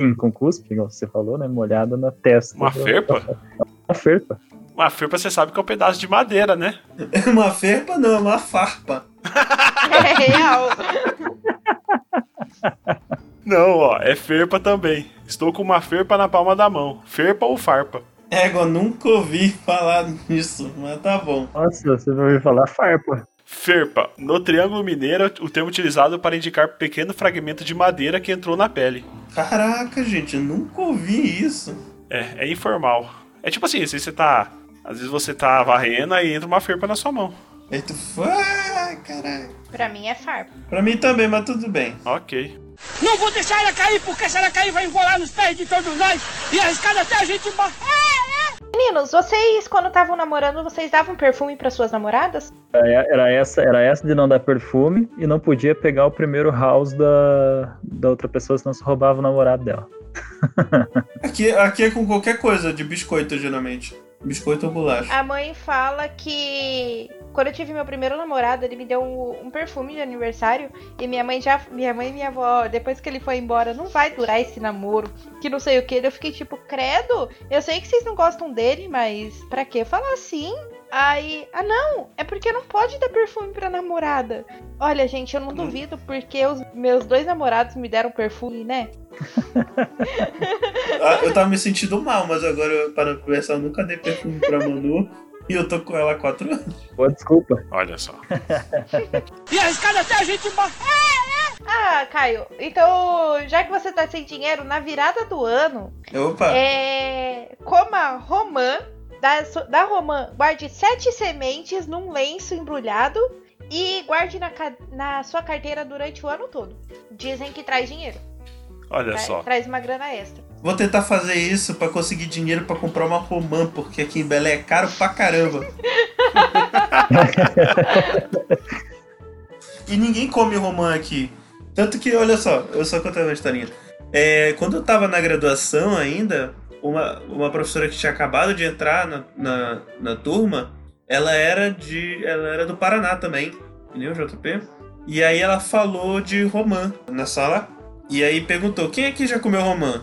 Speaker 2: sim, com cuspe, igual você falou, né? Molhada na testa.
Speaker 4: Uma ferpa?
Speaker 2: Uma ferpa.
Speaker 4: Uma ferpa você sabe que é um pedaço de madeira, né?
Speaker 1: Uma ferpa não, é uma farpa.
Speaker 3: É real.
Speaker 4: Não, ó, é ferpa também. Estou com uma ferpa na palma da mão. Ferpa ou farpa?
Speaker 1: Égua, nunca ouvi falar nisso, mas tá bom.
Speaker 2: Nossa, você vai ouvir falar farpa.
Speaker 4: Ferpa. No Triângulo Mineiro, o termo utilizado para indicar pequeno fragmento de madeira que entrou na pele.
Speaker 1: Caraca, gente, eu nunca ouvi isso.
Speaker 4: É, é informal. É tipo assim, se você tá. Às vezes você tá varrendo e entra uma ferpa na sua mão.
Speaker 1: Aí tu ai, caralho.
Speaker 3: Pra mim é farpa.
Speaker 1: Pra mim também, mas tudo bem.
Speaker 4: Ok.
Speaker 6: Não vou deixar ela cair, porque se ela cair vai enrolar nos pés de todos nós e arriscada até a gente morrer.
Speaker 3: Meninos, vocês, quando estavam namorando, vocês davam perfume para suas namoradas?
Speaker 2: Era, era essa, era essa de não dar perfume e não podia pegar o primeiro house da, da outra pessoa, senão se roubava o namorado dela.
Speaker 1: Aqui, aqui é com qualquer coisa de biscoito, geralmente. Biscoito ou bolacha.
Speaker 3: A mãe fala que quando eu tive meu primeiro namorado, ele me deu um, um perfume de aniversário e minha mãe já, minha mãe e minha avó, depois que ele foi embora, não vai durar esse namoro, que não sei o que. Eu fiquei tipo, credo, eu sei que vocês não gostam dele, mas pra que falar assim? Aí, ah não, é porque não pode dar perfume pra namorada. Olha, gente, eu não duvido porque os meus dois namorados me deram perfume, né?
Speaker 1: Ah, eu tava me sentindo mal, mas agora, para conversar, eu nunca dei perfume pra Manu. E eu tô com ela há quatro anos.
Speaker 2: Pô, desculpa.
Speaker 4: Olha só.
Speaker 6: E arriscada até a gente morrer.
Speaker 3: Ah, Caio, então, já que você tá sem dinheiro, na virada do ano,
Speaker 1: Opa,
Speaker 3: É, coma romã, da, da romã, guarde sete sementes num lenço embrulhado e guarde na, ca- na sua carteira durante o ano todo. Dizem que traz dinheiro,
Speaker 4: Olha
Speaker 3: tra-
Speaker 4: só.
Speaker 3: traz uma grana extra.
Speaker 1: Vou tentar fazer isso pra conseguir dinheiro pra comprar uma romã, porque aqui em Belém é caro pra caramba. e ninguém come romã aqui. Tanto que, olha só, eu só contar uma historinha. É, quando eu tava na graduação ainda, uma, uma professora que tinha acabado de entrar na, na, na turma, ela era de. Ela era do Paraná também, entendeu, JP? E aí ela falou de romã na sala. E aí perguntou, quem aqui já comeu romã?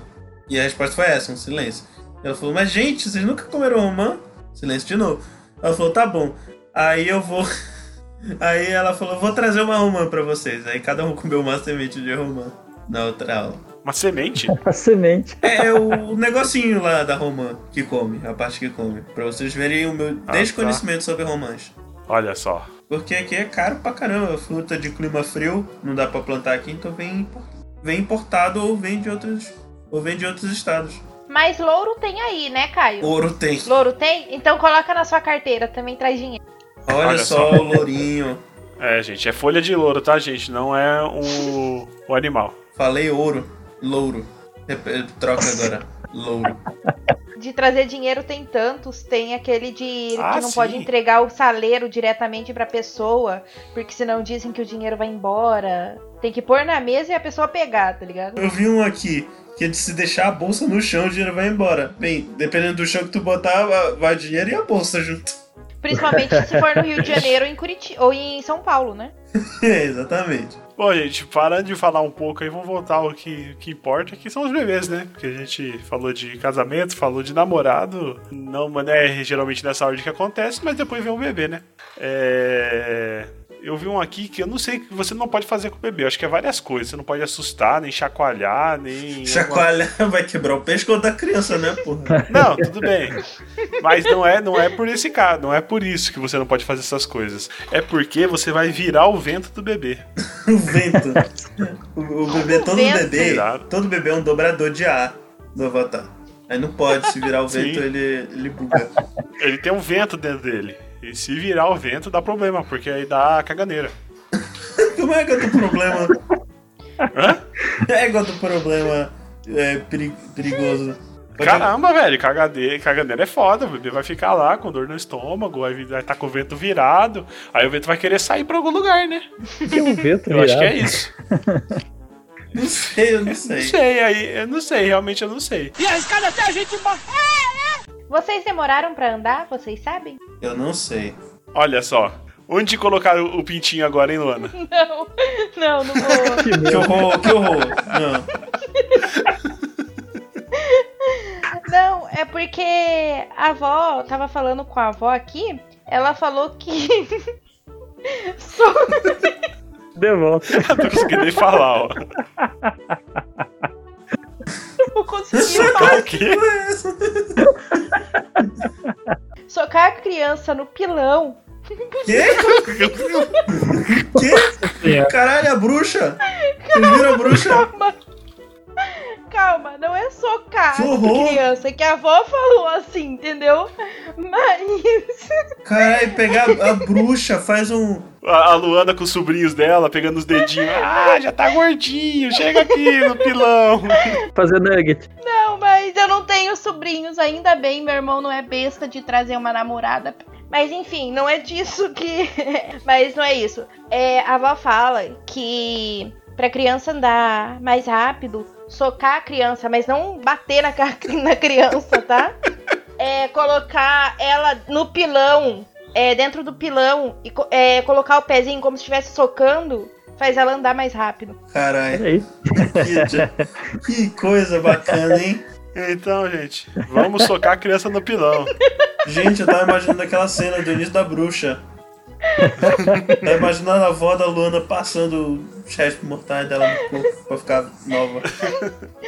Speaker 1: E a resposta foi essa, um silêncio. Ela falou, mas gente, vocês nunca comeram romã? Silêncio de novo. Ela falou, tá bom. Aí eu vou. Aí ela falou, vou trazer uma romã pra vocês. Aí cada um comeu uma semente de romã na outra aula.
Speaker 4: Uma semente?
Speaker 2: A semente.
Speaker 1: É o negocinho lá da romã que come, a parte que come. Pra vocês verem o meu
Speaker 4: Ah,
Speaker 1: desconhecimento sobre romãs.
Speaker 4: Olha só.
Speaker 1: Porque aqui é caro pra caramba. Fruta de clima frio, não dá pra plantar aqui, então vem, vem importado ou vem de outros. Ou vem de outros estados.
Speaker 3: Mas louro tem aí, né, Caio?
Speaker 1: Ouro tem.
Speaker 3: Louro tem? Então coloca na sua carteira, também traz dinheiro.
Speaker 1: Olha,
Speaker 4: Olha
Speaker 1: só, o lourinho.
Speaker 4: É, gente, é folha de louro, tá, gente? Não é o, o animal.
Speaker 1: Falei ouro. Louro. Rep- Troca agora. Louro.
Speaker 3: De trazer dinheiro tem tantos, tem aquele de
Speaker 4: Ah,
Speaker 3: que não
Speaker 4: sim.
Speaker 3: pode entregar o saleiro diretamente pra pessoa, porque senão dizem que o dinheiro vai embora. Tem que pôr na mesa e a pessoa pegar, tá ligado?
Speaker 1: Eu vi um aqui que é de se deixar a bolsa no chão, o dinheiro vai embora. Bem, dependendo do chão que tu botar, va- vai o dinheiro e a bolsa junto.
Speaker 3: Principalmente se for no Rio de Janeiro ou em Curitiba ou em São Paulo, né?
Speaker 1: É, exatamente.
Speaker 4: Bom, gente, parando de falar um pouco aí, vamos voltar ao que, que importa, que são os bebês, né? Porque a gente falou de casamento, falou de namorado, não é geralmente nessa ordem que acontece, mas depois vem o bebê, né? É... Eu vi um aqui que eu não sei que você não pode fazer com o bebê. Eu acho que é várias coisas. Você não pode assustar, nem chacoalhar, nem.
Speaker 1: Chacoalhar vai quebrar o pescoço da criança, né, porra?
Speaker 4: Não, tudo bem. Mas não é, não é por esse caso, não é por isso que você não pode fazer essas coisas. É porque você vai virar o vento do bebê.
Speaker 1: O vento. O, o bebê, todo
Speaker 3: vento.
Speaker 1: bebê, todo bebê é um dobrador de ar. do Avatar. Aí não pode, se virar o
Speaker 4: Sim.
Speaker 1: vento, ele, ele buga.
Speaker 4: Ele tem um vento dentro dele. E se virar o vento, dá problema, porque aí dá caganeira.
Speaker 1: Como é que é o problema?
Speaker 4: Hã?
Speaker 1: É igual do problema é, peri- perigoso.
Speaker 4: Caramba, velho, cagadeira, caganeira é foda. O bebê vai ficar lá com dor no estômago, aí vai estar com o vento virado. Aí o vento vai querer sair pra algum lugar, né?
Speaker 2: Que um vento
Speaker 4: Eu acho que é
Speaker 2: virado.
Speaker 4: isso.
Speaker 1: Não sei, eu não
Speaker 4: Não
Speaker 1: sei.
Speaker 4: sei, aí eu não sei, realmente eu não sei.
Speaker 6: E arriscado até a gente embora.
Speaker 3: Vocês demoraram pra andar? Vocês sabem?
Speaker 1: Eu não sei.
Speaker 4: Olha só. Onde colocar o pintinho agora, hein, Luana?
Speaker 3: Não, não, não vou.
Speaker 2: Que
Speaker 1: horror, que horror. Não.
Speaker 3: Não, é porque a avó, tava falando com a avó aqui, ela falou que. Só-
Speaker 2: De volta.
Speaker 4: Não tô conseguindo nem falar, ó.
Speaker 3: não consegui falar.
Speaker 4: O quê?
Speaker 3: Socar a criança no pilão.
Speaker 1: Quê? Quê? Caralho, a bruxa! Vocês viram a bruxa?
Speaker 3: Calma. Calma, não é socar criança, que a avó falou assim, entendeu? Mas.
Speaker 1: Caralho, pegar a bruxa, faz um.
Speaker 4: A a Luana com os sobrinhos dela, pegando os dedinhos. Ah, já tá gordinho, chega aqui no pilão.
Speaker 2: Fazer nugget.
Speaker 3: Não, mas eu não tenho sobrinhos, ainda bem, meu irmão não é besta de trazer uma namorada. Mas enfim, não é disso que. mas não é isso. É, a avó fala que pra criança andar mais rápido, socar a criança, mas não bater na, na criança, tá? É colocar ela no pilão, é, dentro do pilão, e é, colocar o pezinho como se estivesse socando, faz ela andar mais rápido.
Speaker 1: Caralho,
Speaker 2: aí.
Speaker 1: que, que coisa bacana, hein?
Speaker 4: Então, gente, vamos socar a criança no pilão.
Speaker 1: Gente, eu tava imaginando aquela cena do início da bruxa. Tava imaginando a avó da Luana passando os restos mortais dela no corpo pra ficar nova.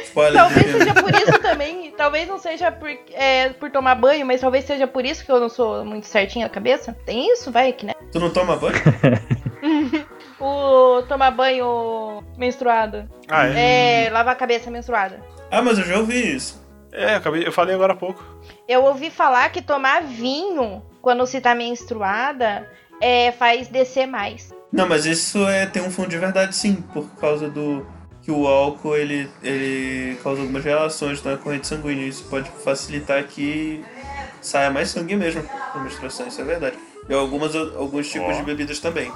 Speaker 1: Spoiler
Speaker 3: Talvez seja por isso também. Talvez não seja por, é, por tomar banho, mas talvez seja por isso que eu não sou muito certinha na cabeça. Tem isso, vai que né?
Speaker 1: Tu não toma banho?
Speaker 3: O tomar banho menstruado.
Speaker 4: Ah, é?
Speaker 3: É, lavar a cabeça menstruada.
Speaker 1: Ah, mas eu já ouvi isso.
Speaker 4: É, eu, acabei, eu falei agora há pouco.
Speaker 3: Eu ouvi falar que tomar vinho quando se tá menstruada é, faz descer mais.
Speaker 1: Não, mas isso é tem um fundo de verdade sim, por causa do que o álcool ele, ele causa algumas relações na corrente sanguínea. Isso pode facilitar que saia mais sangue mesmo na menstruação, isso é verdade. E algumas, alguns tipos
Speaker 4: Ó.
Speaker 1: de bebidas também.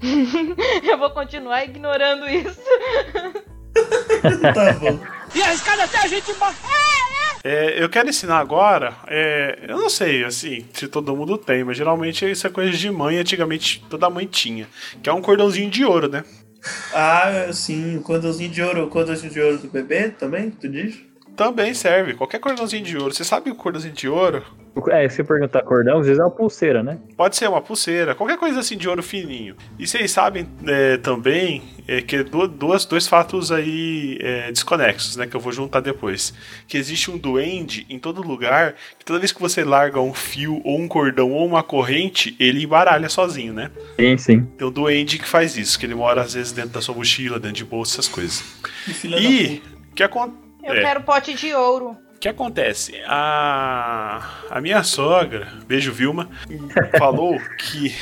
Speaker 3: Eu vou continuar ignorando isso.
Speaker 1: tá bom.
Speaker 6: E arriscado até a gente embora.
Speaker 4: É, eu quero ensinar agora, é, eu não sei, assim, se todo mundo tem, mas geralmente isso é coisa de mãe, antigamente toda mãe tinha, que é um cordãozinho de ouro, né?
Speaker 1: Ah, sim, o cordãozinho de ouro, o cordãozinho de ouro do bebê também, tu diz?
Speaker 4: Também serve, qualquer cordãozinho de ouro. Você sabe o cordãozinho de ouro?
Speaker 2: É, se perguntar cordão, às vezes é uma pulseira, né?
Speaker 4: Pode ser uma pulseira, qualquer coisa assim de ouro fininho. E vocês sabem é, também é, que du- duas, dois fatos aí é, desconexos, né? Que eu vou juntar depois. Que existe um duende em todo lugar, que toda vez que você larga um fio, ou um cordão, ou uma corrente, ele embaralha sozinho, né?
Speaker 2: Sim, sim.
Speaker 4: Tem um duende que faz isso, que ele mora às vezes dentro da sua mochila, dentro de bolsa, essas coisas.
Speaker 1: Filha
Speaker 4: E o que acontece?
Speaker 3: Eu quero pote de ouro.
Speaker 4: O que acontece? A, a minha sogra, beijo Vilma, falou que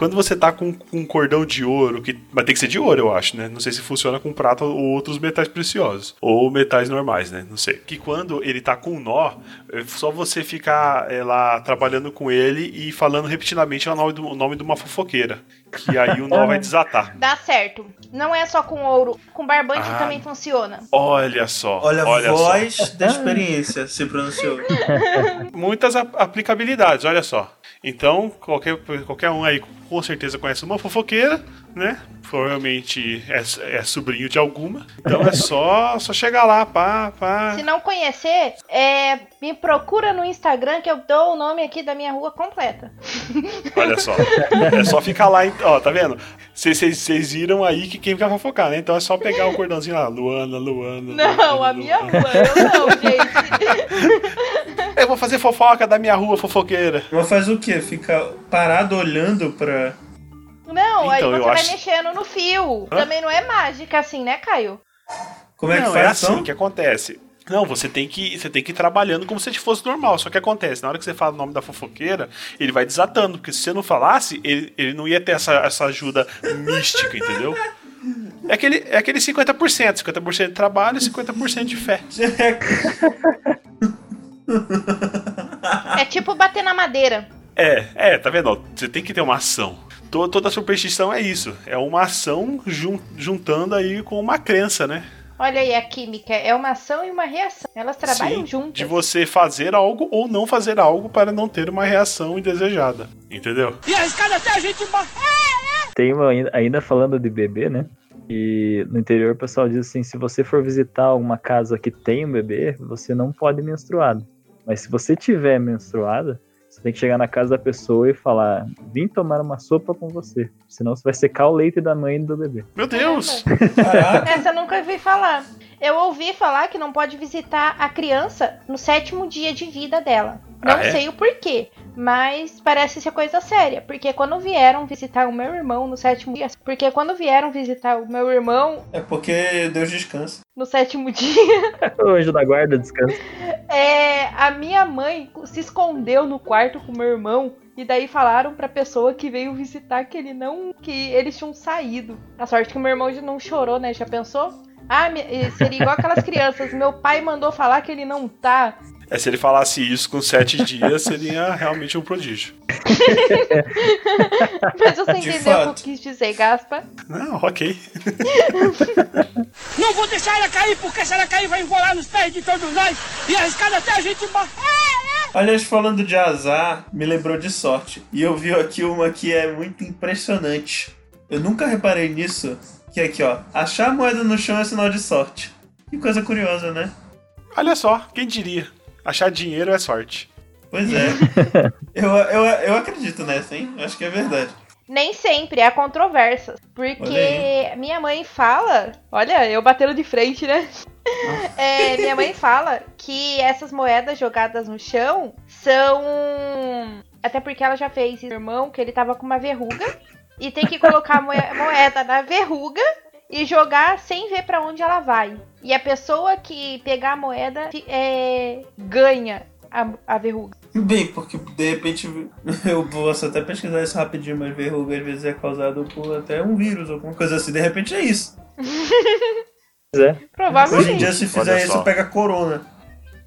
Speaker 4: quando você tá com, com um cordão de ouro, que vai ter que ser de ouro, eu acho, né? Não sei se funciona com prata ou outros metais preciosos. Ou metais normais, né? Não sei. Que quando ele tá com um nó, é só você ficar é, lá trabalhando com ele e falando repetidamente o nome, do, o nome de uma fofoqueira. Que aí o nó vai desatar.
Speaker 3: Dá certo. Não é só com ouro. Com barbante
Speaker 4: Ah.
Speaker 3: também funciona.
Speaker 4: Olha só.
Speaker 1: Olha,
Speaker 4: olha só.
Speaker 1: voz da experiência se pronunciou.
Speaker 4: muitas a- aplicabilidades, olha só. Então, qualquer, qualquer um aí com certeza conhece uma fofoqueira, né? Provavelmente é, é sobrinho de alguma. Então é só, só chegar lá, pá, pá.
Speaker 3: Se não conhecer, é, me procura no Instagram que eu dou o nome aqui da minha rua completa.
Speaker 4: Olha só. É só ficar lá, ó, tá vendo? Vocês viram aí que quem vai fofocar, né? Então é só pegar o cordãozinho lá, Luana, Luana.
Speaker 3: Não,
Speaker 4: Luana,
Speaker 3: a minha
Speaker 4: Luana.
Speaker 3: rua, eu não, gente.
Speaker 4: Eu vou fazer fofoca da minha rua fofoqueira.
Speaker 1: Mas faz o quê? Fica parado olhando pra.
Speaker 3: Não, aí
Speaker 4: Então,
Speaker 3: você
Speaker 4: eu
Speaker 3: vai
Speaker 4: acho-
Speaker 3: mexendo no fio.
Speaker 4: Hã?
Speaker 3: Também não é mágica assim, né, Caio?
Speaker 1: Como é
Speaker 4: Não,
Speaker 1: que
Speaker 4: é
Speaker 1: faz
Speaker 4: assim
Speaker 1: então?
Speaker 4: que acontece. Não, você tem que você tem que ir trabalhando como se fosse normal. Só que acontece, na hora que você fala o nome da fofoqueira, ele vai desatando. Porque se você não falasse, ele, ele não ia ter essa, essa ajuda mística, entendeu? É aquele, é aquele 50%. 50% de trabalho e 50% de fé.
Speaker 3: É tipo bater na madeira.
Speaker 4: É, é, tá vendo? Você tem que ter uma ação. To- Toda superstição é isso. É uma ação jun- juntando aí com uma crença, né?
Speaker 3: Olha aí a química, é uma ação e uma reação. Elas trabalham
Speaker 4: Sim,
Speaker 3: juntas.
Speaker 4: De você fazer algo ou não fazer algo para não ter uma reação indesejada. Entendeu?
Speaker 6: E arriscado até a gente morrer.
Speaker 2: Tem uma, ainda- falando de bebê, né? E no interior o pessoal diz assim: se você for visitar uma casa que tem um bebê, você não pode ir menstruado. Mas se você tiver menstruada, você tem que chegar na casa da pessoa e falar: vim tomar uma sopa com você. Senão você vai secar o leite da mãe e do bebê.
Speaker 4: Meu Deus!
Speaker 3: Essa eu nunca ouvi falar. Eu ouvi falar que não pode visitar a criança no sétimo dia de vida dela. Não
Speaker 4: Ah, é?
Speaker 3: sei o porquê, mas parece ser coisa séria. Porque quando vieram visitar o meu irmão no sétimo dia. Porque quando vieram visitar o meu irmão
Speaker 1: É porque Deus descansa.
Speaker 3: no sétimo dia,
Speaker 2: O anjo da guarda descansa.
Speaker 3: é, a minha mãe se escondeu no quarto com o meu irmão. E daí falaram pra pessoa que veio visitar que ele não. que eles tinham saído. A sorte que o meu irmão já não chorou, né? Já pensou? Ah, seria igual aquelas crianças. Meu pai mandou falar que ele não tá.
Speaker 4: É, se ele falasse isso com sete dias, seria realmente um prodígio.
Speaker 3: Mas você
Speaker 1: De
Speaker 3: entendeu o que eu quis dizer, Gaspa?
Speaker 4: Não, ok.
Speaker 6: Não vou deixar ela cair, porque se ela cair vai enrolar nos pés de todos nós e arriscado até a gente morrer.
Speaker 1: Aliás, falando de azar, me lembrou de sorte. E eu vi aqui uma que é muito impressionante. Eu nunca reparei nisso. Que é aqui, ó. Achar a moeda no chão é sinal de sorte. Que coisa curiosa, né?
Speaker 4: Olha só, quem diria? Achar dinheiro é sorte.
Speaker 1: Pois é. eu, eu, eu acredito nessa, hein? Acho que é verdade.
Speaker 3: Nem sempre, há controvérsias. Porque minha mãe fala. Olha, eu batendo de frente, né? É, minha mãe fala que essas moedas jogadas no chão são. Até porque ela já fez isso, irmão, que ele tava com uma verruga. E tem que colocar a moe- moeda na verruga e jogar sem ver pra onde ela vai. E a pessoa que pegar a moeda é, ganha a, a verruga.
Speaker 1: Bem, porque de repente eu posso até pesquisar isso rapidinho, mas verruga às vezes é causado por até um vírus, alguma coisa assim. De repente é isso.
Speaker 2: Pois é.
Speaker 1: Hoje em
Speaker 3: Provavelmente.
Speaker 1: dia, se fizer isso, pega corona.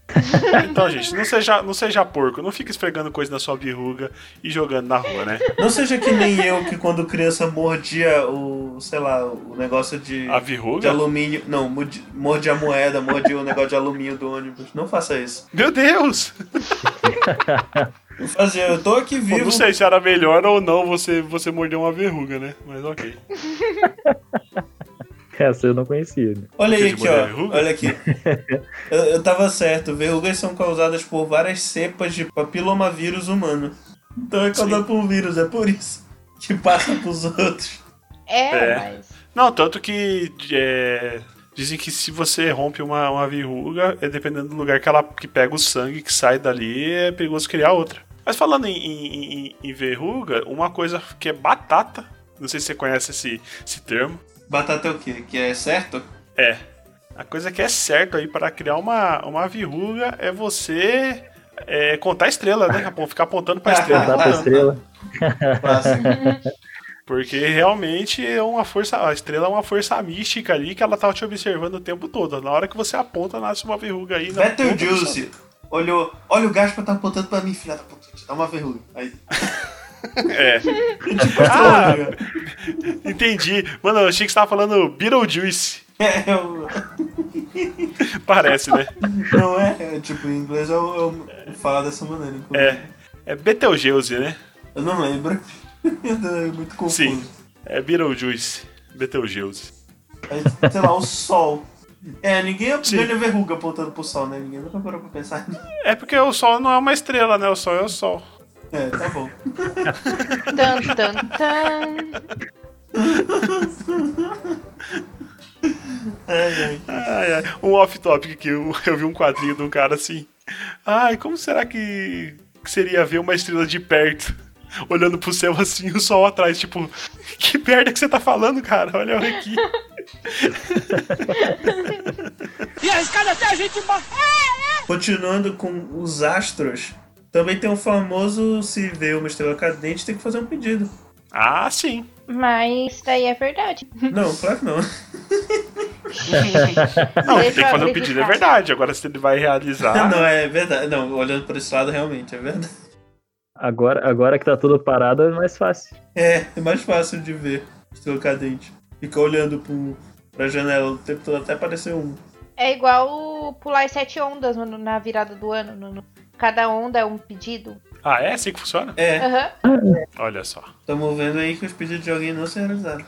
Speaker 4: Então, gente, não seja, não seja porco, não fique esfregando coisa na sua verruga e jogando na rua, né?
Speaker 1: Não seja que nem eu, que quando criança mordia o, sei lá, o negócio de,
Speaker 4: A
Speaker 1: de
Speaker 4: verruga?
Speaker 1: alumínio. Não, mordi- mordia a moeda, mordia o negócio de alumínio do ônibus. Não faça isso.
Speaker 4: Meu Deus!
Speaker 1: Eu fazia, eu tô aqui vivo.
Speaker 4: não sei se era melhor ou não você, você morder uma verruga, né? Mas ok.
Speaker 2: Essa eu não conhecia. né?
Speaker 1: Olha aí aqui, ó. Olha aqui. Eu, eu tava certo. Verrugas são causadas por várias cepas de papilomavírus humano. Então é causado por um vírus, é por isso. Que passa pros outros.
Speaker 3: É,
Speaker 4: É.
Speaker 3: mas.
Speaker 4: Não, tanto que é, dizem que se você rompe uma, uma verruga, é dependendo do lugar que ela que pega o sangue que sai dali, é perigoso criar outra. Mas falando em, em- em- em verruga, uma coisa que é batata, não sei se você conhece esse, esse termo,
Speaker 1: Batata é o quê? Que é certo?
Speaker 4: é. A coisa que é certo aí para criar uma, uma verruga é você é, contar a estrela, né? Rapão? Ficar apontando pra estrela.
Speaker 2: Dá pra estrela.
Speaker 4: Porque realmente é uma força. A estrela é uma força mística ali que ela tá te observando o tempo todo. Na hora que você aponta, nasce uma verruga aí. do
Speaker 1: Betelgeuse. Olhou, olha o Gaspa tá apontando pra mim, filha da puta. Dá uma verruga. Aí.
Speaker 4: É, Ah! entendi. Mano, eu achei que você tava falando Beetlejuice.
Speaker 1: é, eu-
Speaker 4: Parece, né?
Speaker 1: não é, é, tipo, em inglês eu, eu falo dessa maneira.
Speaker 4: É. É Betelgeuse, né?
Speaker 1: Eu não lembro. é muito confuso.
Speaker 4: Sim. É Beetlejuice. Betelgeuse.
Speaker 1: Aí, sei lá, o sol. É, ninguém ganha verruga apontando pro sol, né? Ninguém nunca parou pra pensar.
Speaker 4: É porque o Sol não é uma estrela, né? O Sol é o Sol.
Speaker 1: É, tá bom.
Speaker 3: Tan, tan, tan.
Speaker 1: Ai, ai.
Speaker 4: Ai, ai. Um off-topic que eu, eu vi um quadrinho de um cara assim. Ai, como será que, que seria ver uma estrela de perto? Olhando pro céu assim, o sol atrás, tipo, que merda que você tá falando, cara? Olha aqui.
Speaker 6: e arriscado até a gente morrer.
Speaker 1: Continuando com os astros, também tem o famoso se vê uma estrela cadente, tem que fazer um pedido.
Speaker 4: Ah, sim.
Speaker 3: Mas daí é verdade.
Speaker 1: Não, claro que não.
Speaker 4: Não, tem que fazer um pedido, é verdade. Agora, se ele vai realizar.
Speaker 1: Não, é verdade. Não, olhando por esse lado, realmente, é verdade.
Speaker 2: Agora, agora que tá tudo parado é mais fácil.
Speaker 1: É, é mais fácil de ver estrela cadente. Fica olhando pro, pra janela o tempo todo até aparecer um.
Speaker 3: É igual pular as sete ondas no- na virada do ano. no- no- Cada onda é um pedido.
Speaker 4: Ah, é assim que funciona?
Speaker 1: É,
Speaker 3: Aham.
Speaker 4: Olha só.
Speaker 1: estamos vendo aí que os pedidos de alguém não se realizaram.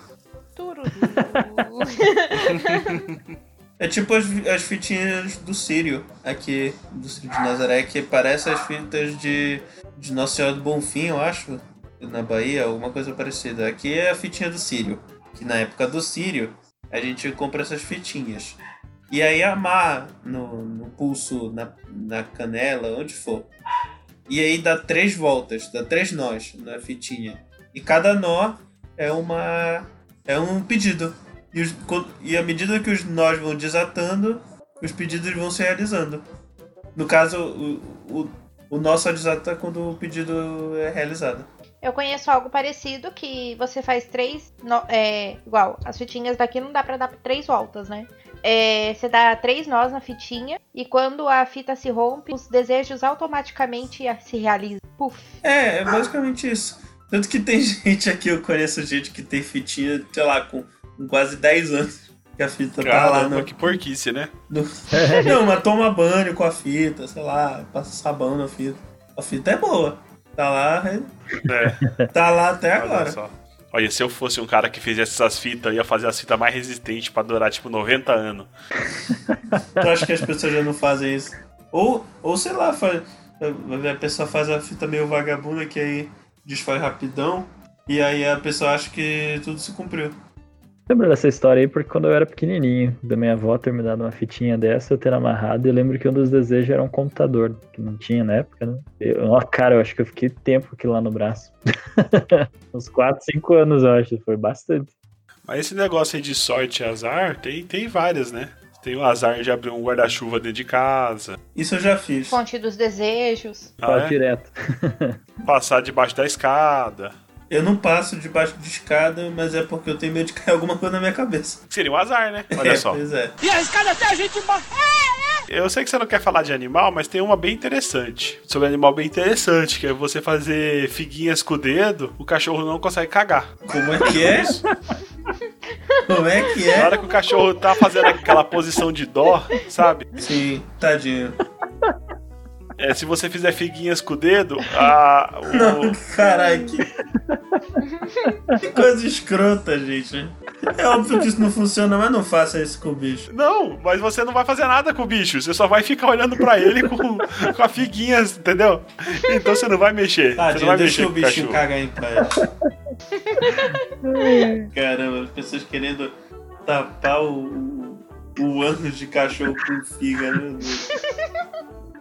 Speaker 3: Tururu.
Speaker 1: É tipo as, as fitinhas do Sírio, aqui, do Sírio de Nazaré, que parece as fitas de, de Nossa Senhora do Bonfim, eu acho, na Bahia, alguma coisa parecida. Aqui é a fitinha do Sírio, que na época do Sírio a gente compra essas fitinhas. E aí amarra no, no pulso, na, na canela, onde for. E aí dá três voltas, dá três nós na fitinha. E cada nó é uma é um pedido. E, os- e à medida que os nós vão desatando, os pedidos vão se realizando. No caso, o, o, o nó só desata quando o pedido é realizado.
Speaker 3: Eu conheço algo parecido que você faz três. no- é, igual, as fitinhas daqui não dá pra dar três voltas, né? É, você dá três nós na fitinha e quando a fita se rompe, os desejos automaticamente se realizam. Puf.
Speaker 1: É, é basicamente isso. Tanto que tem gente aqui, eu conheço gente que tem fitinha, sei lá, com, com quase 10 anos. Que a fita tá lá
Speaker 4: Caramba,
Speaker 1: no,
Speaker 4: que porquice, né?
Speaker 1: no- Não, mas toma banho com a fita, sei lá, passa sabão na fita. A fita é boa. Tá lá,
Speaker 4: É,
Speaker 1: tá lá até
Speaker 4: olha
Speaker 1: agora.
Speaker 4: só. Olha, se eu fosse um cara que fizesse essas fitas, eu ia fazer as fitas mais resistentes pra durar, tipo, 90 anos.
Speaker 1: Tu acha que as pessoas já não fazem isso? Ou, ou sei lá, faz, a pessoa faz a fita meio vagabunda que aí desfaz rapidão e aí a pessoa acha que tudo se cumpriu.
Speaker 2: Lembro dessa história aí porque quando eu era pequenininho, da minha avó ter me dado uma fitinha dessa, eu ter amarrado, e eu lembro que um dos desejos era um computador, que não tinha na época, né? Eu, ó, cara, eu acho que eu fiquei tempo aqui lá no braço. Uns 4, 5 anos, eu acho, foi bastante.
Speaker 4: Mas esse negócio aí de sorte e azar, tem, tem várias, né? Tem o azar de abrir um guarda-chuva dentro de casa,
Speaker 1: Isso eu já fiz.
Speaker 3: Fonte dos desejos.
Speaker 4: ah,
Speaker 2: Fala
Speaker 4: é?
Speaker 2: direto.
Speaker 4: passar debaixo da escada.
Speaker 1: Eu não passo debaixo de escada, mas é porque eu tenho medo de cair alguma coisa na minha cabeça.
Speaker 4: Seria um azar, né? Olha
Speaker 1: É,
Speaker 4: só.
Speaker 1: Pois é.
Speaker 6: E arriscado até a gente morrer.
Speaker 4: Eu sei que você não quer falar de animal, mas tem uma bem interessante. Sobre animal bem interessante, que é você fazer figuinhas com o dedo, o cachorro não consegue cagar.
Speaker 1: Como é que é? Como é que
Speaker 4: Na
Speaker 1: é?
Speaker 4: hora que o cachorro tá fazendo aquela posição de dó, sabe?
Speaker 1: Sim, tadinho.
Speaker 4: É, se você fizer figuinhas com o dedo, a, o-
Speaker 1: Não, caralho, que... que coisa escrota, gente. É óbvio que isso não funciona, mas não faça isso com o bicho.
Speaker 4: Não, mas você não vai fazer nada com o bicho. Você só vai ficar olhando pra ele com, com a figuinhas, entendeu? Então você não vai mexer. você não
Speaker 1: Tadinho,
Speaker 4: vai
Speaker 1: deixa
Speaker 4: mexer
Speaker 1: o
Speaker 4: com o
Speaker 1: bichinho
Speaker 4: cachorro.
Speaker 1: cagar em paz. Caramba, as pessoas querendo tapar o, o ânus de cachorro com figa, meu Deus.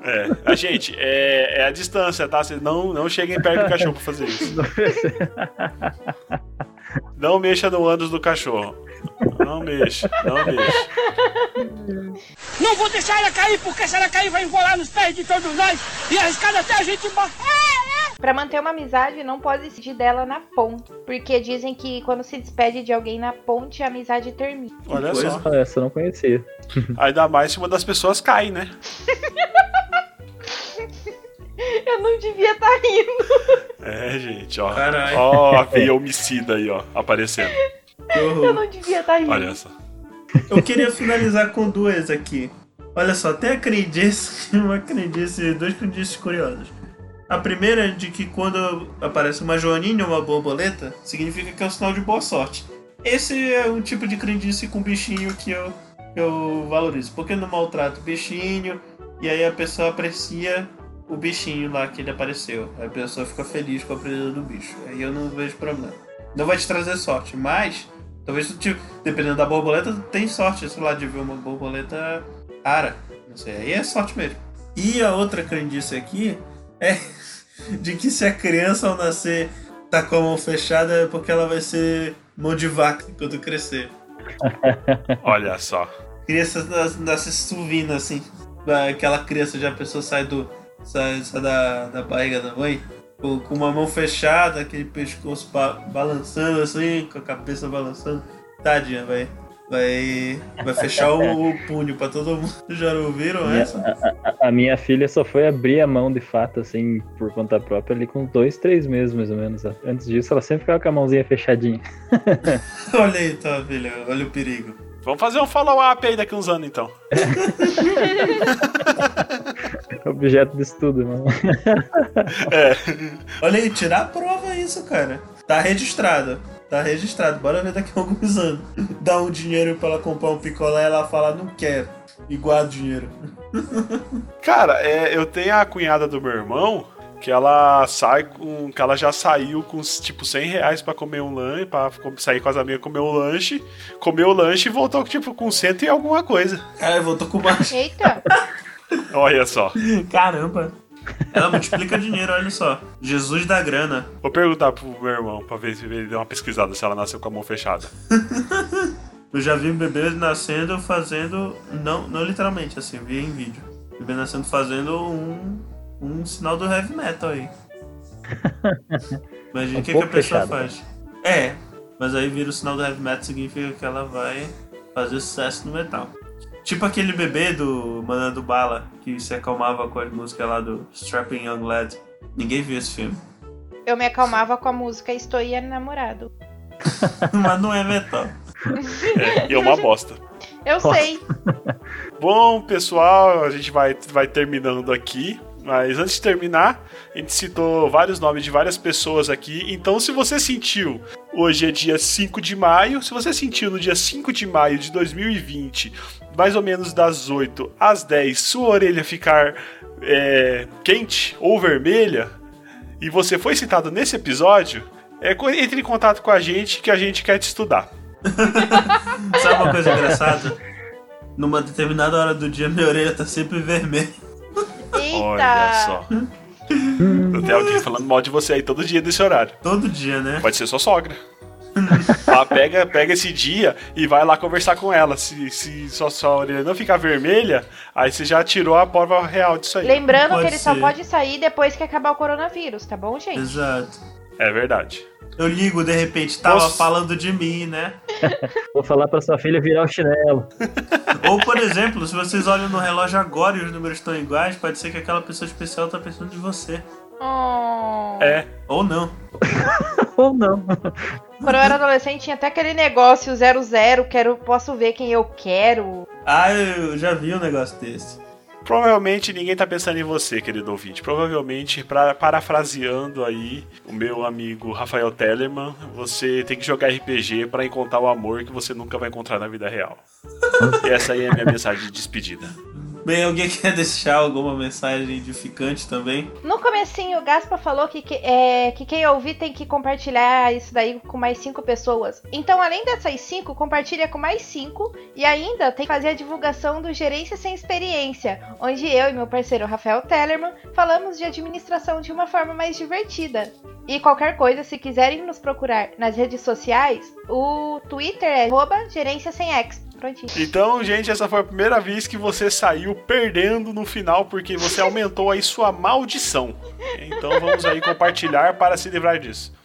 Speaker 4: É, a gente, é, é a distância, tá? Vocês não, não cheguem perto do cachorro pra fazer isso. Não mexa no ânus do cachorro. Não mexa, não mexa.
Speaker 6: Não vou deixar ela cair, porque se ela cair vai enrolar nos pés de todos nós e arriscado até a gente morrer.
Speaker 3: Pra manter uma amizade, não pode se dela na ponte. Porque dizem que quando se despede de alguém na ponte, a amizade termina.
Speaker 4: Olha só.
Speaker 2: Essa eu não conhecia.
Speaker 4: Ainda mais se uma das pessoas cai, né?
Speaker 3: Eu não devia estar rindo.
Speaker 4: É, gente, ó.
Speaker 1: Caralho.
Speaker 4: Ó, a veia homicida aí, ó, aparecendo.
Speaker 1: Horror.
Speaker 3: Eu não devia estar rindo.
Speaker 4: Olha só.
Speaker 1: Eu queria finalizar com duas aqui. Olha só, tem a crendice, uma crendice, duas crendices curiosas. A primeira é de que quando aparece uma joaninha ou uma borboleta, significa que é um sinal de boa sorte. Esse é um tipo de crendice com bichinho que eu, que eu valorizo. Porque não maltrato o bichinho e aí a pessoa aprecia o bichinho lá que ele apareceu. Aí a pessoa fica feliz com a presença do bicho. Aí eu não vejo problema. Não vai te trazer sorte, mas talvez tu, tipo, dependendo da borboleta, tu tem sorte, sei lá, de ver uma borboleta rara. Não sei, aí é sorte mesmo. E a outra crendice aqui é de que se a criança ao nascer tá com a mão fechada é porque ela vai ser mão de vaca quando crescer.
Speaker 4: Olha só.
Speaker 1: criança nas- nasce subindo assim. Aquela criança já a pessoa sai do. sai, sai da, da barriga da mãe. Com, com uma mão fechada, aquele pescoço ba- balançando assim, com a cabeça balançando. Tadinha, vai. Vai. Vai fechar o, o punho pra todo mundo. Já ouviram
Speaker 2: Minha-
Speaker 1: essa?
Speaker 2: A, a minha filha só foi abrir a mão de fato, assim, por conta própria, ali com dois, três meses mais ou menos. Antes disso, ela sempre ficava com a mãozinha fechadinha.
Speaker 1: Olha aí, tua filha, olha o perigo.
Speaker 4: Vamos fazer um follow-up aí daqui uns anos, então.
Speaker 2: Objeto de estudo, né?
Speaker 4: É.
Speaker 1: Olha aí, tirar a prova isso, cara. Tá registrado. Tá registrado. Bora ver daqui a alguns anos. Dá um dinheiro pra ela comprar um picolé e ela fala, não quero. E guarda o dinheiro.
Speaker 4: Cara, é, eu tenho a cunhada do meu irmão que ela sai com. que ela já saiu com tipo 100 reais pra comer um lanche, pra sair com as amigas comer um lanche, comeu o lanche e voltou tipo com cento e alguma coisa.
Speaker 1: Cara, eu voltou com mais.
Speaker 3: Eita!
Speaker 4: Olha só.
Speaker 1: Caramba. Ela multiplica dinheiro, olha só. Jesus da grana.
Speaker 4: Vou perguntar pro meu irmão pra ver se ele deu uma pesquisada se ela nasceu com a mão fechada.
Speaker 1: Eu já vi um bebê nascendo fazendo. Não, não literalmente, assim, vi em vídeo. Bebê nascendo fazendo um. Um sinal do heavy metal aí. Imagina
Speaker 2: Um
Speaker 1: o que, que a pessoa
Speaker 2: fechado.
Speaker 1: faz. É, mas aí vira o sinal do heavy metal significa que ela vai fazer sucesso no metal. Tipo aquele bebê do Mandando Bala, que se acalmava com as músicas lá do Strapping Young Lad. Ninguém viu esse filme.
Speaker 3: Eu me acalmava com a música Estou e namorado.
Speaker 1: mas não é metal.
Speaker 4: É, e é uma bosta.
Speaker 3: Eu sei.
Speaker 4: Bom, pessoal, a gente vai, vai terminando aqui. Mas antes de terminar, a gente citou vários nomes de várias pessoas aqui. Então, se você sentiu, hoje é dia 5 de maio, se você sentiu no dia 5 de maio de 2020, mais ou menos das 8 às 10, sua orelha ficar é, quente ou vermelha, e você foi citado nesse episódio, é, entre em contato com a gente que a gente quer te estudar.
Speaker 1: Sabe uma coisa engraçada? Numa determinada hora do dia, minha orelha tá sempre vermelha.
Speaker 3: Eita!
Speaker 4: Olha só. Tem alguém falando mal de você aí todo dia nesse horário.
Speaker 1: Todo dia, né?
Speaker 4: Pode ser sua sogra. Ela pega, pega esse dia e vai lá conversar com ela. Se, se sua, sua orelha não ficar vermelha, aí você já tirou a prova real disso aí.
Speaker 3: Lembrando que ele só
Speaker 1: ser.
Speaker 3: pode sair depois que acabar o coronavírus, tá bom, gente?
Speaker 1: Exato.
Speaker 4: É verdade.
Speaker 1: Eu ligo, de repente, tava
Speaker 4: Nossa.
Speaker 1: falando de mim, né?
Speaker 2: Vou falar pra sua filha virar o chinelo.
Speaker 1: Ou, por exemplo, se vocês olham no relógio agora e os números estão iguais, pode ser que aquela pessoa especial tá pensando em você.
Speaker 3: Oh.
Speaker 4: É.
Speaker 1: Ou não.
Speaker 2: Ou não.
Speaker 3: Quando eu era adolescente, tinha até aquele negócio 00, quero, posso ver quem eu quero.
Speaker 1: Ah, eu já vi um negócio desse.
Speaker 4: Provavelmente ninguém tá pensando em você, querido ouvinte. Provavelmente, pra, parafraseando aí o meu amigo Rafael Tellerman, você tem que jogar RPG pra encontrar o amor que você nunca vai encontrar na vida real. E essa aí é a minha mensagem de despedida.
Speaker 1: Bem, alguém quer deixar alguma mensagem edificante também?
Speaker 3: No comecinho, o Gaspa falou que, que, é, que quem ouvir tem que compartilhar isso daí com mais cinco pessoas. Então, além dessas cinco, compartilha com mais cinco. E ainda tem que fazer a divulgação do Gerência Sem Experiência, onde eu e meu parceiro Rafael Tellerman falamos de administração de uma forma mais divertida. E qualquer coisa, se quiserem nos procurar nas redes sociais, o Twitter é gerência sem X. Prontinho.
Speaker 4: Então, gente, essa foi a primeira vez que você saiu perdendo no final porque você aumentou aí sua maldição. Então vamos aí compartilhar para se livrar disso.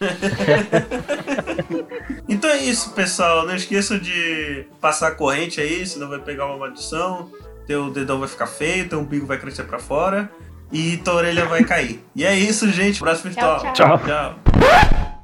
Speaker 1: Então é isso, pessoal. Não esqueçam de passar a corrente aí, senão vai pegar uma maldição. Teu dedão vai ficar feio, teu umbigo vai crescer pra fora e tua orelha vai cair. E é isso, gente. Próximo
Speaker 3: Tchau,
Speaker 1: virtual.
Speaker 3: tchau.
Speaker 1: tchau.